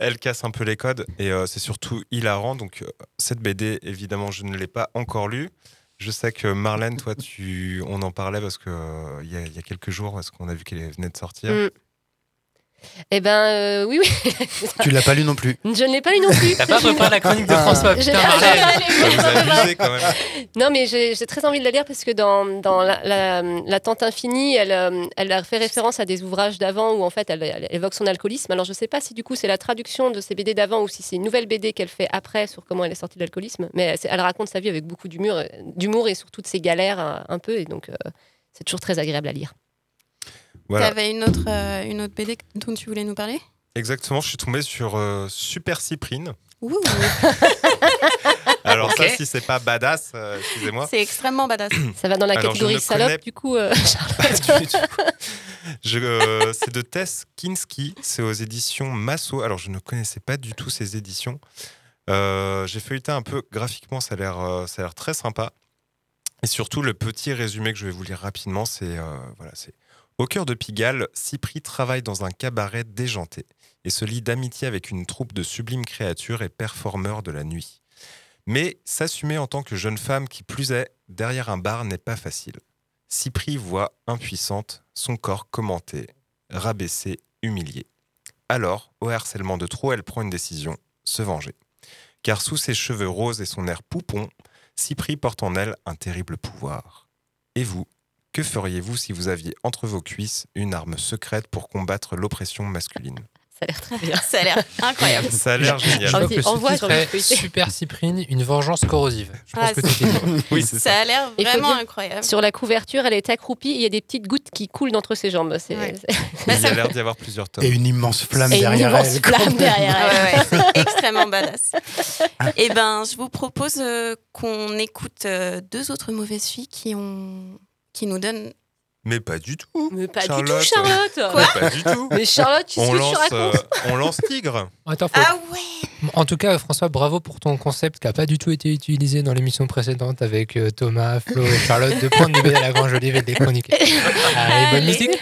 elle casse un peu les codes et euh, c'est surtout hilarant. Donc, euh, cette BD, évidemment, je ne l'ai pas encore lue. Je sais que Marlène, toi, tu, on en parlait parce que euh, y a quelques jours, parce qu'on a vu qu'elle venait de sortir. Mm. Eh ben, euh, oui, oui. tu l'as pas lu non plus. Je ne l'ai pas lu non plus. T'as pas préparé la chronique de François, J'ai putain, Marlène. quand même. Non, mais j'ai très envie de la lire parce que dans, dans la, la, la Tente Infinie, elle, euh, elle a fait référence à des ouvrages d'avant où en fait elle, elle évoque son alcoolisme. Alors je sais pas si du coup c'est la traduction de ces BD d'avant ou si c'est une nouvelle BD qu'elle fait après sur comment elle est sortie de l'alcoolisme. Mais elle raconte sa vie avec beaucoup d'humour et sur toutes ses galères euh, un peu. Et donc euh, c'est toujours très agréable à lire. Voilà. T'avais une autre, euh, une autre BD dont tu voulais nous parler? Exactement, je suis tombé sur euh, Super Cyprine. Ouh, <laughs> Alors, ça, si c'est pas badass, euh, excusez-moi. c'est extrêmement badass. <clears throat> Ça va dans la Alors, catégorie salope connais du coup. euh, euh, c'est de Tess Kinski, c'est aux éditions Masso. Alors, je ne connaissais pas du tout ces éditions. Euh, j'ai feuilleté un peu graphiquement, ça a l'air, euh, ça a l'air très sympa. Et surtout, le petit résumé que je vais vous lire rapidement, c'est euh, voilà, c'est au cœur de Pigalle, Cypri travaille dans un cabaret déjanté et se lie d'amitié avec une troupe de sublimes créatures et performeurs de la nuit. Mais s'assumer en tant que jeune femme qui plus est derrière un bar n'est pas facile. Cypri voit impuissante son corps commenté, rabaissé, humilié. Alors, au harcèlement de trop, elle prend une décision, se venger. Car sous ses cheveux roses et son air poupon, Cypri porte en elle un terrible pouvoir. Et vous, que feriez-vous si vous aviez entre vos cuisses une arme secrète pour combattre l'oppression masculine? Ça a l'air très bien. <laughs> Ça a l'air incroyable. <laughs> Ça a l'air Je génial. crois Envie- que ce est feuilleter. Super Cyprine, une vengeance corrosive. Je pense Ah, que. <laughs> Oui, Ça ça. a l'air vraiment dire- incroyable. Sur la couverture, elle est accroupie il y a des petites gouttes qui coulent d'entre ses jambes. C'est Ouais. Il y ça- a l'air d'y avoir plusieurs tomes. Et une immense flamme et une derrière immense elle. flamme derrière Ah elle. ouais, ouais, c'est extrêmement badass. Et ben, je vous propose euh, qu'on écoute euh, deux autres mauvaises filles qui ont, qui nous donnent Mais pas du tout. Mais pas Charlotte. du tout, Charlotte. Mais pas du tout. Mais Charlotte, qu'est-ce on que tu lance, racontes euh, On lance Tigre. <laughs> Attends, faut- En tout cas, François, bravo pour ton concept qui n'a pas du tout été utilisé dans l'émission précédente avec euh, Thomas, Flo et Charlotte de prendre des à la Grange Olive et de les chroniquer. <laughs> Allez, bonne musique. <laughs>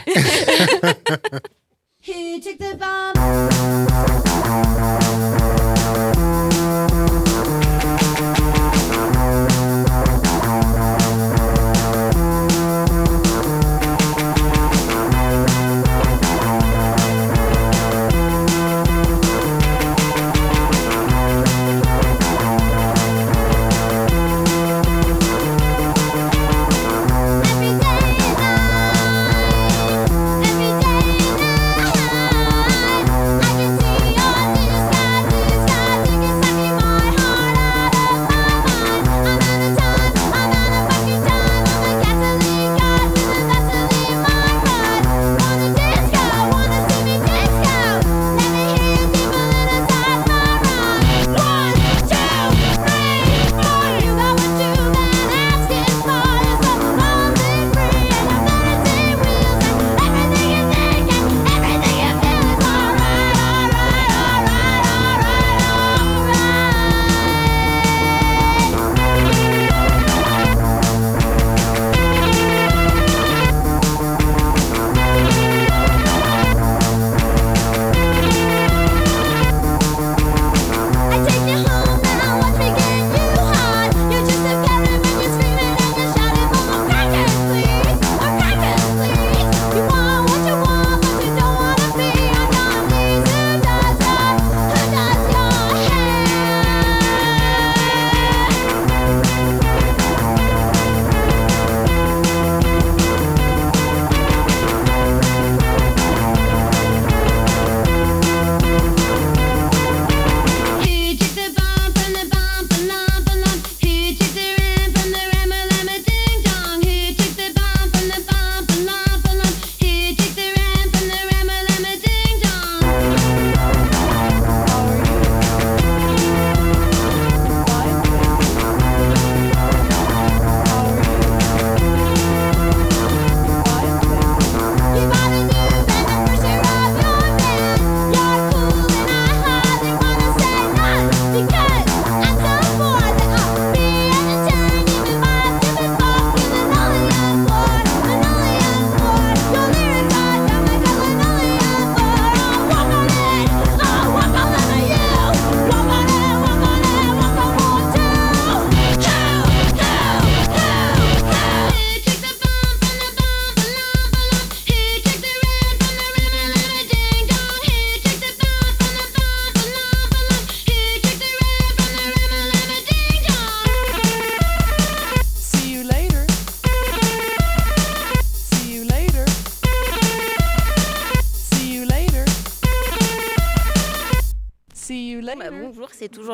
He took the bomb.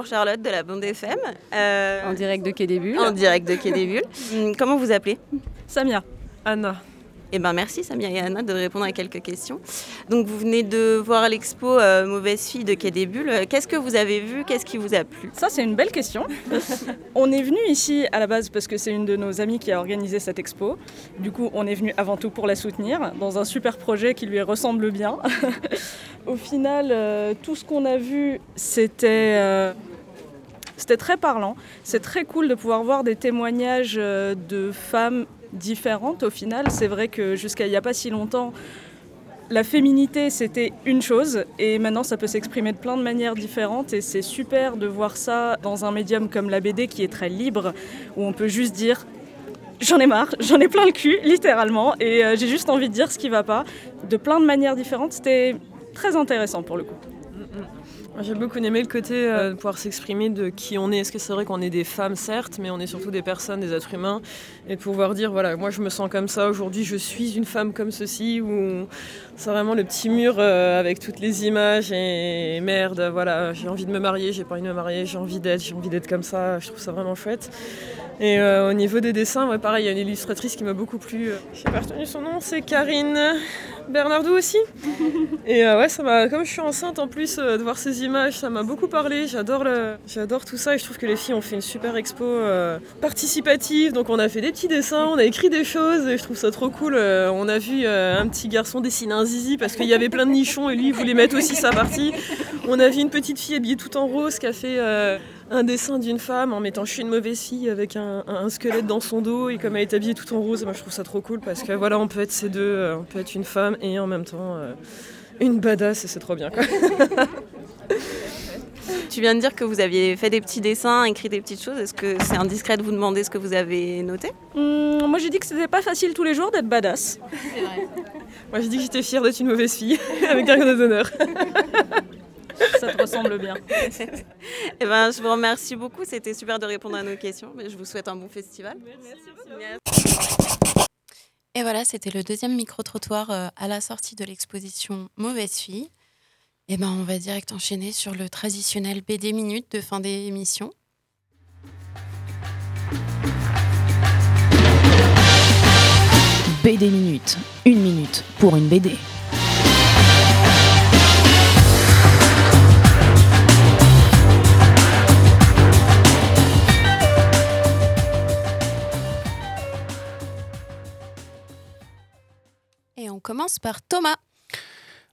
Bonjour, Charlotte de la bande FM. Euh, En direct de Quai des Bulles. En direct de Quai des Bulles. <laughs> Hum, Comment vous appelez? Samia. Anna. Eh ben merci Samia et Anna de répondre à quelques questions. Donc vous venez de voir l'expo euh, Mauvaise fille de Quai des Bulles. Qu'est-ce que vous avez vu? Qu'est-ce qui vous a plu? Ça, c'est une belle question. <laughs> on est venu ici à la base parce que c'est une de nos amies qui a organisé cette expo. Du coup, on est venu avant tout pour la soutenir dans un super projet qui lui ressemble bien. <laughs> Au final, euh, tout ce qu'on a vu, c'était. euh, c'était très parlant. C'est très cool de pouvoir voir des témoignages euh, de femmes différentes. Au final, c'est vrai que jusqu'à il n'y a pas si longtemps, la féminité, c'était une chose, et maintenant, ça peut s'exprimer de plein de manières différentes, et c'est super de voir ça dans un médium comme la BD qui est très libre, où on peut juste dire J'en ai marre, j'en ai plein le cul, littéralement, et euh, j'ai juste envie de dire ce qui va pas, de plein de manières différentes. C'était très intéressant pour le coup. J'ai beaucoup aimé le côté euh, de pouvoir s'exprimer de qui on est. Est-ce que c'est vrai qu'on est des femmes, certes, mais on est surtout des personnes, des êtres humains. Et de pouvoir dire, voilà, moi je me sens comme ça, aujourd'hui je suis une femme comme ceci, ou c'est vraiment le petit mur euh, avec toutes les images et merde, voilà, j'ai envie de me marier, j'ai pas envie de me marier, j'ai envie d'être, j'ai envie d'être comme ça, je trouve ça vraiment chouette. Et euh, au niveau des dessins, ouais, pareil, il y a une illustratrice qui m'a beaucoup plu. euh, J'ai pas retenu son nom, c'est Karine Bernardou aussi. <laughs> Et euh, ouais, ça m'a, comme je suis enceinte en plus, euh, de voir ces images, ça m'a beaucoup parlé. J'adore, le, j'adore tout ça et je trouve que les filles ont fait une super expo participative. Donc on a fait des on a écrit des choses et je trouve ça trop cool. Euh, on a vu euh, un petit garçon dessiner un zizi parce qu'il y avait plein de nichons et lui il voulait mettre aussi sa partie. On a vu une petite fille habillée tout en rose qui a fait euh, un dessin d'une femme en mettant je suis une mauvaise fille avec un, squelette dans son dos et comme elle est habillée tout en rose, moi je trouve ça trop cool parce que voilà on peut être ces deux, on peut être une femme et en même temps une badass et c'est trop bien quoi. <laughs> Tu viens de dire que vous aviez fait des petits dessins, écrit des petites choses. Est-ce que c'est indiscret de vous demander ce que vous avez noté? Hum, moi j'ai dit que c'était pas facile tous les jours d'être badass. Moi j'ai dit que j'étais fière d'être une mauvaise fille <laughs> avec un grenade d'honneur. Ça te ressemble bien. <laughs> Eh ben, je vous remercie beaucoup. C'était super de répondre à nos questions. Mais je vous souhaite un bon festival. Et voilà, c'était le deuxième micro-trottoir euh, à la sortie de l'exposition Mauvaise fille. Et ben, on va direct enchaîner sur le traditionnel BD minute de fin d'émission. BD Minute. Une minute pour une BD. Et on commence par Thomas.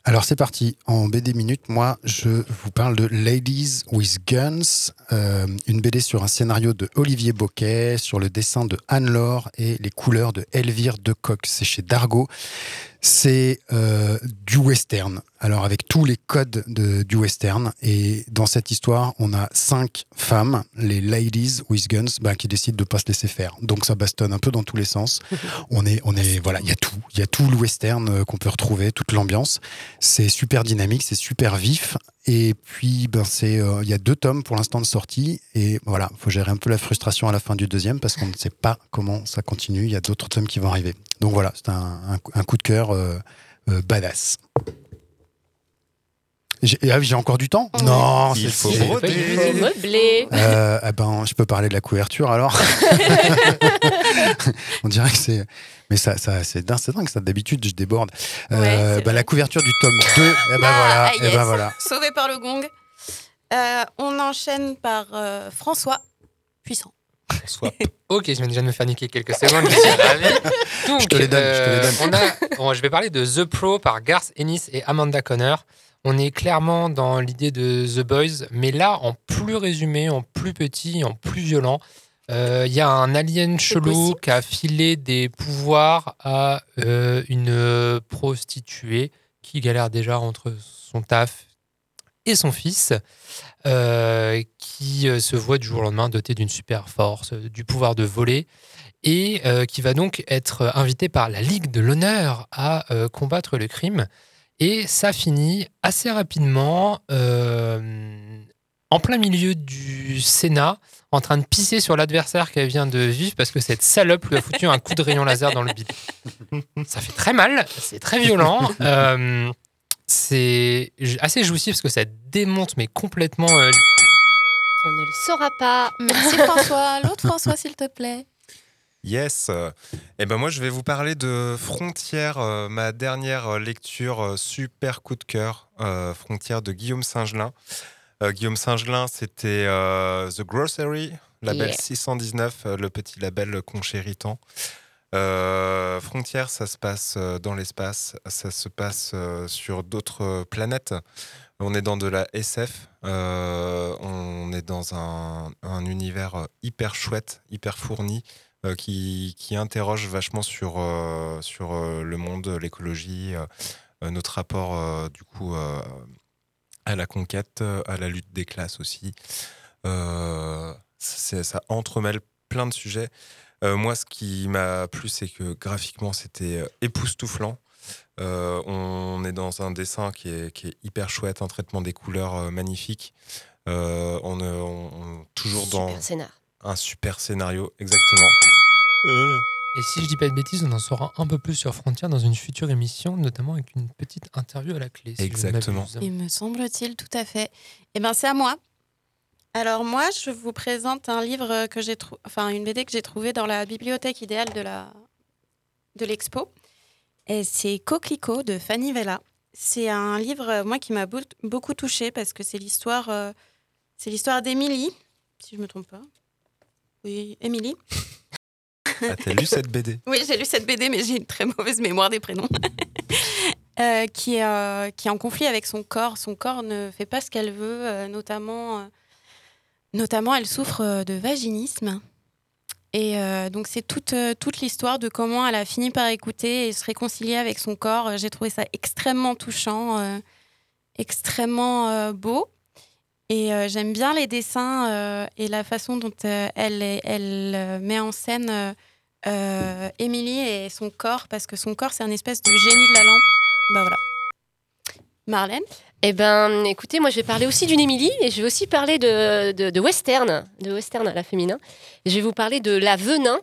Alors c'est parti, en BD Minute, moi je vous parle de Ladies with Guns, euh, une BD sur un scénario de Olivier Boquet, sur le dessin de Anne-Laure et les couleurs de Elvire Decoq. C'est chez Dargo. C'est euh, du western, alors avec tous les codes de, du western. Et dans cette histoire, on a cinq femmes, les Ladies with Guns, bah, qui décident de pas se laisser faire. Donc ça bastonne un peu dans tous les sens. <laughs> On est, on est, voilà, il y a tout, il y a tout le western euh, qu'on peut retrouver, toute l'ambiance. C'est super dynamique, c'est super vif. Et puis, ben, c'est, euh, il y a deux tomes pour l'instant de sortie. Et voilà, faut gérer un peu la frustration à la fin du deuxième parce qu'on ne sait pas comment ça continue. Il y a d'autres tomes qui vont arriver. Donc voilà, c'est un, un- un coup de cœur euh, euh, badass. J'ai ah j'ai encore du temps Non, Il c'est faut meubler. euh, eh ben, je peux parler de la couverture alors. <laughs> On dirait que c'est. Mais ça, ça, c'est dingue, c'est dingue, ça. D'habitude, je déborde. Euh, bah, la couverture du tome 2, eh ben voilà. Ah, eh yes. ben voilà. Sauvé par le gong. Euh, on enchaîne par euh, François Puissant. Soit. <laughs> Ok, je viens déjà de me faire niquer quelques secondes. Je suis ravi. Donc, Je te les donne, je te les donne. on a- bon, je vais parler de The Pro par Garth Ennis et Amanda Conner. On est clairement dans l'idée de The Boys, mais là en plus résumé, en plus petit, en plus violent. Euh, Il y a un alien chelou qui a filé des pouvoirs à euh, une prostituée qui galère déjà entre son taf et son fils, euh, qui euh, se voit du jour au lendemain doté d'une super force, euh, du pouvoir de voler, et euh, qui va donc être invité par la Ligue de l'honneur à euh, combattre le crime. Et ça finit assez rapidement euh, en plein milieu du Sénat, en train de pisser sur l'adversaire qu'elle vient de vivre parce que cette salope lui a foutu un coup de rayon laser dans le bide. Ça fait très mal, c'est très violent. <laughs> Euh, c'est assez jouissif parce que ça démonte mais complètement euh, On ne le saura pas. Merci François. L'autre François, s'il te plaît. Yes. Et ben moi, je vais vous parler de Frontières, euh, ma dernière euh, lecture euh, super coup de cœur, euh, Frontières de Guillaume Singelin. Guillaume Singelin, c'était The Grocery, label Yeah. 619, euh, le petit label conchéritant. Euh, Frontières, ça se passe dans l'espace, ça se passe sur d'autres planètes. On est dans de la SF, on est dans un, un univers hyper chouette, hyper fourni, euh, qui, qui interroge vachement sur, euh, sur euh, le monde, l'écologie, notre rapport du coup à la conquête, à la lutte des classes aussi. Ça entremêle plein de sujets. Moi, ce qui m'a plu, c'est que graphiquement, c'était époustouflant. On est dans un dessin qui est, qui est hyper chouette, un traitement des couleurs magnifique. On, est- toujours Super dans scénar. un super scénario, exactement. Et si je dis pas de bêtises, on en saura un peu plus sur Frontier dans une future émission, notamment avec une petite interview à la clé. si Exactement. Il me semble-t-il, tout à fait. Eh bien, c'est à moi. Alors moi, je vous présente un livre que j'ai trouvé, enfin une BD que j'ai trouvée dans la bibliothèque idéale de la de l'expo. Et c'est Coquelicot de Fanny Vella. C'est un livre, euh, moi, qui m'a beau- beaucoup touchée parce que c'est l'histoire, euh, c'est l'histoire d'Émilie, si je me trompe pas. Oui, Émilie. Ah, T'as lu cette BD Oui, j'ai lu cette BD, mais j'ai une très mauvaise mémoire des prénoms. <laughs> Euh, qui, est, euh, qui est en conflit avec son corps. Son corps ne fait pas ce qu'elle veut, euh, notamment, euh, notamment elle souffre euh, de vaginisme. Et euh, donc c'est toute, euh, toute l'histoire de comment elle a fini par écouter et se réconcilier avec son corps. J'ai trouvé ça extrêmement touchant, euh, extrêmement euh, beau. Et euh, j'aime bien les dessins euh, et la façon dont euh, elle, euh, met en scène Émilie et son corps, parce que son corps, c'est un espèce de génie de la lampe. Bah voilà. Marlène? Eh ben, écoutez, moi je vais parler aussi d'une Émilie et je vais aussi parler de, de, western, de western à la féminin. Je vais vous parler de La Venin.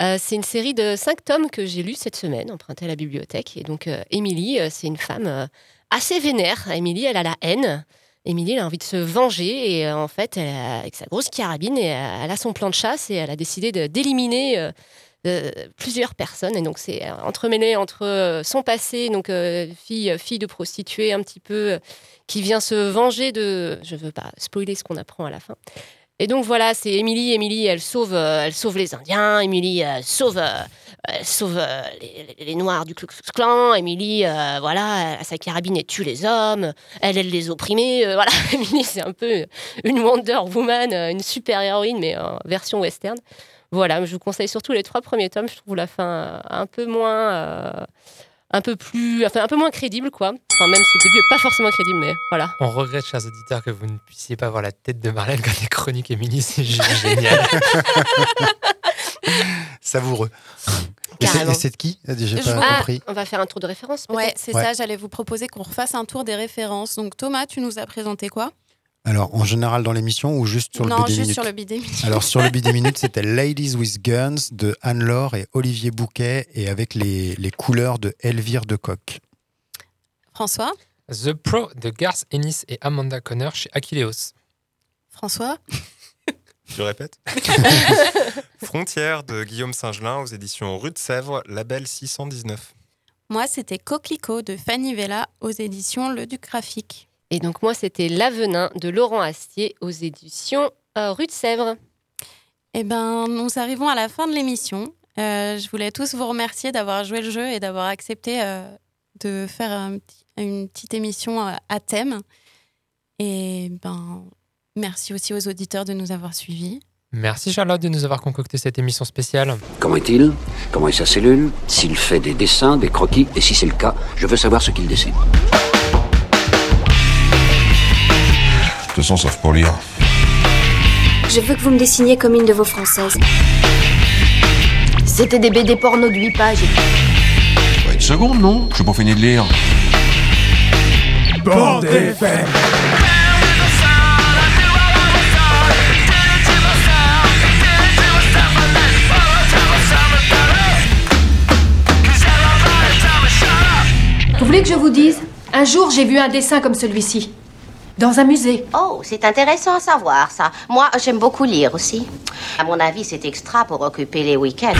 Euh, c'est une série de cinq tomes que j'ai lu cette semaine, empruntée à la bibliothèque. Et donc, euh, Émilie, euh, c'est une femme euh, assez vénère. Émilie, elle a la haine. Émilie, elle a envie de se venger et euh, en fait, avec sa grosse carabine, et, euh, elle a son plan de chasse et elle a décidé d'éliminer euh, plusieurs personnes. Et donc, c'est entremêlé entre euh, son passé, donc euh, fille, fille de prostituée un petit peu, euh, qui vient se venger de. Je veux pas spoiler ce qu'on apprend à la fin. Et donc voilà, c'est Émilie. Émilie, elle sauve, elle sauve les Indiens. Émilie euh, sauve, sauve les, Noirs du Ku Klux voilà, elle a sa carabine et tue les hommes. Elle aide les opprimés. voilà, <laughs> Émilie, c'est un peu une Wonder Woman, une super héroïne, mais en version western. Voilà, je vous conseille surtout les trois premiers tomes. Je trouve la fin euh, un peu moins, euh, un peu plus, enfin un peu moins crédible, quoi. Enfin même si le début est pas forcément crédible, mais voilà. On regrette, chers auditeurs, que vous ne puissiez pas voir la tête de Marlène quand les chroniques Émilie, c'est <laughs> génial. <laughs> Savoureux. Et c'est- de qui J'ai pas vous- compris. On va faire un tour de référence. Ouais, c'est Ouais. ça, j'allais vous proposer qu'on refasse un tour des références. Donc Thomas, tu nous as présenté quoi? Alors, en général dans l'émission ou juste sur le Non, BD juste Minute sur le BD Minute. Alors, sur le BD <laughs> Minute, c'était Ladies with Guns de Anne-Laure et Olivier Bouquet et avec les, les couleurs de Elvire de Coq. François The Pro de Garth Ennis et Amanda Conner chez Achilleos. François <laughs> Je répète. <laughs> Frontière de Guillaume Singelin aux éditions Rue de Sèvres, label 619. Moi, c'était Coquelicot de Fanny Vella aux éditions Le Duc Graphique. Et donc moi, c'était L'Avenin de Laurent Astier aux éditions euh, Rue de Sèvres. Eh ben, nous arrivons à la fin de l'émission. Euh, je voulais tous vous remercier d'avoir joué le jeu et d'avoir accepté euh, de faire un une petite émission euh, à thème. Et ben, merci aussi aux auditeurs de nous avoir suivis. Merci Charlotte de nous avoir concocté cette émission spéciale. Comment est-il? Comment est sa cellule? S'il fait des dessins, des croquis? Et si c'est le cas, je veux savoir ce qu'il dessine. Façon, sauf pour lire. Je veux que vous me dessiniez comme une de vos françaises. C'était des BD porno de 8 pages. Pas une seconde, non? J'ai pas fini de lire. Bande FM. Vous voulez que je vous dise? Un jour, j'ai vu un dessin comme celui-ci dans un musée. Oh, c'est intéressant à savoir ça. Moi, j'aime beaucoup lire aussi. À mon avis, c'est extra pour occuper les week-ends.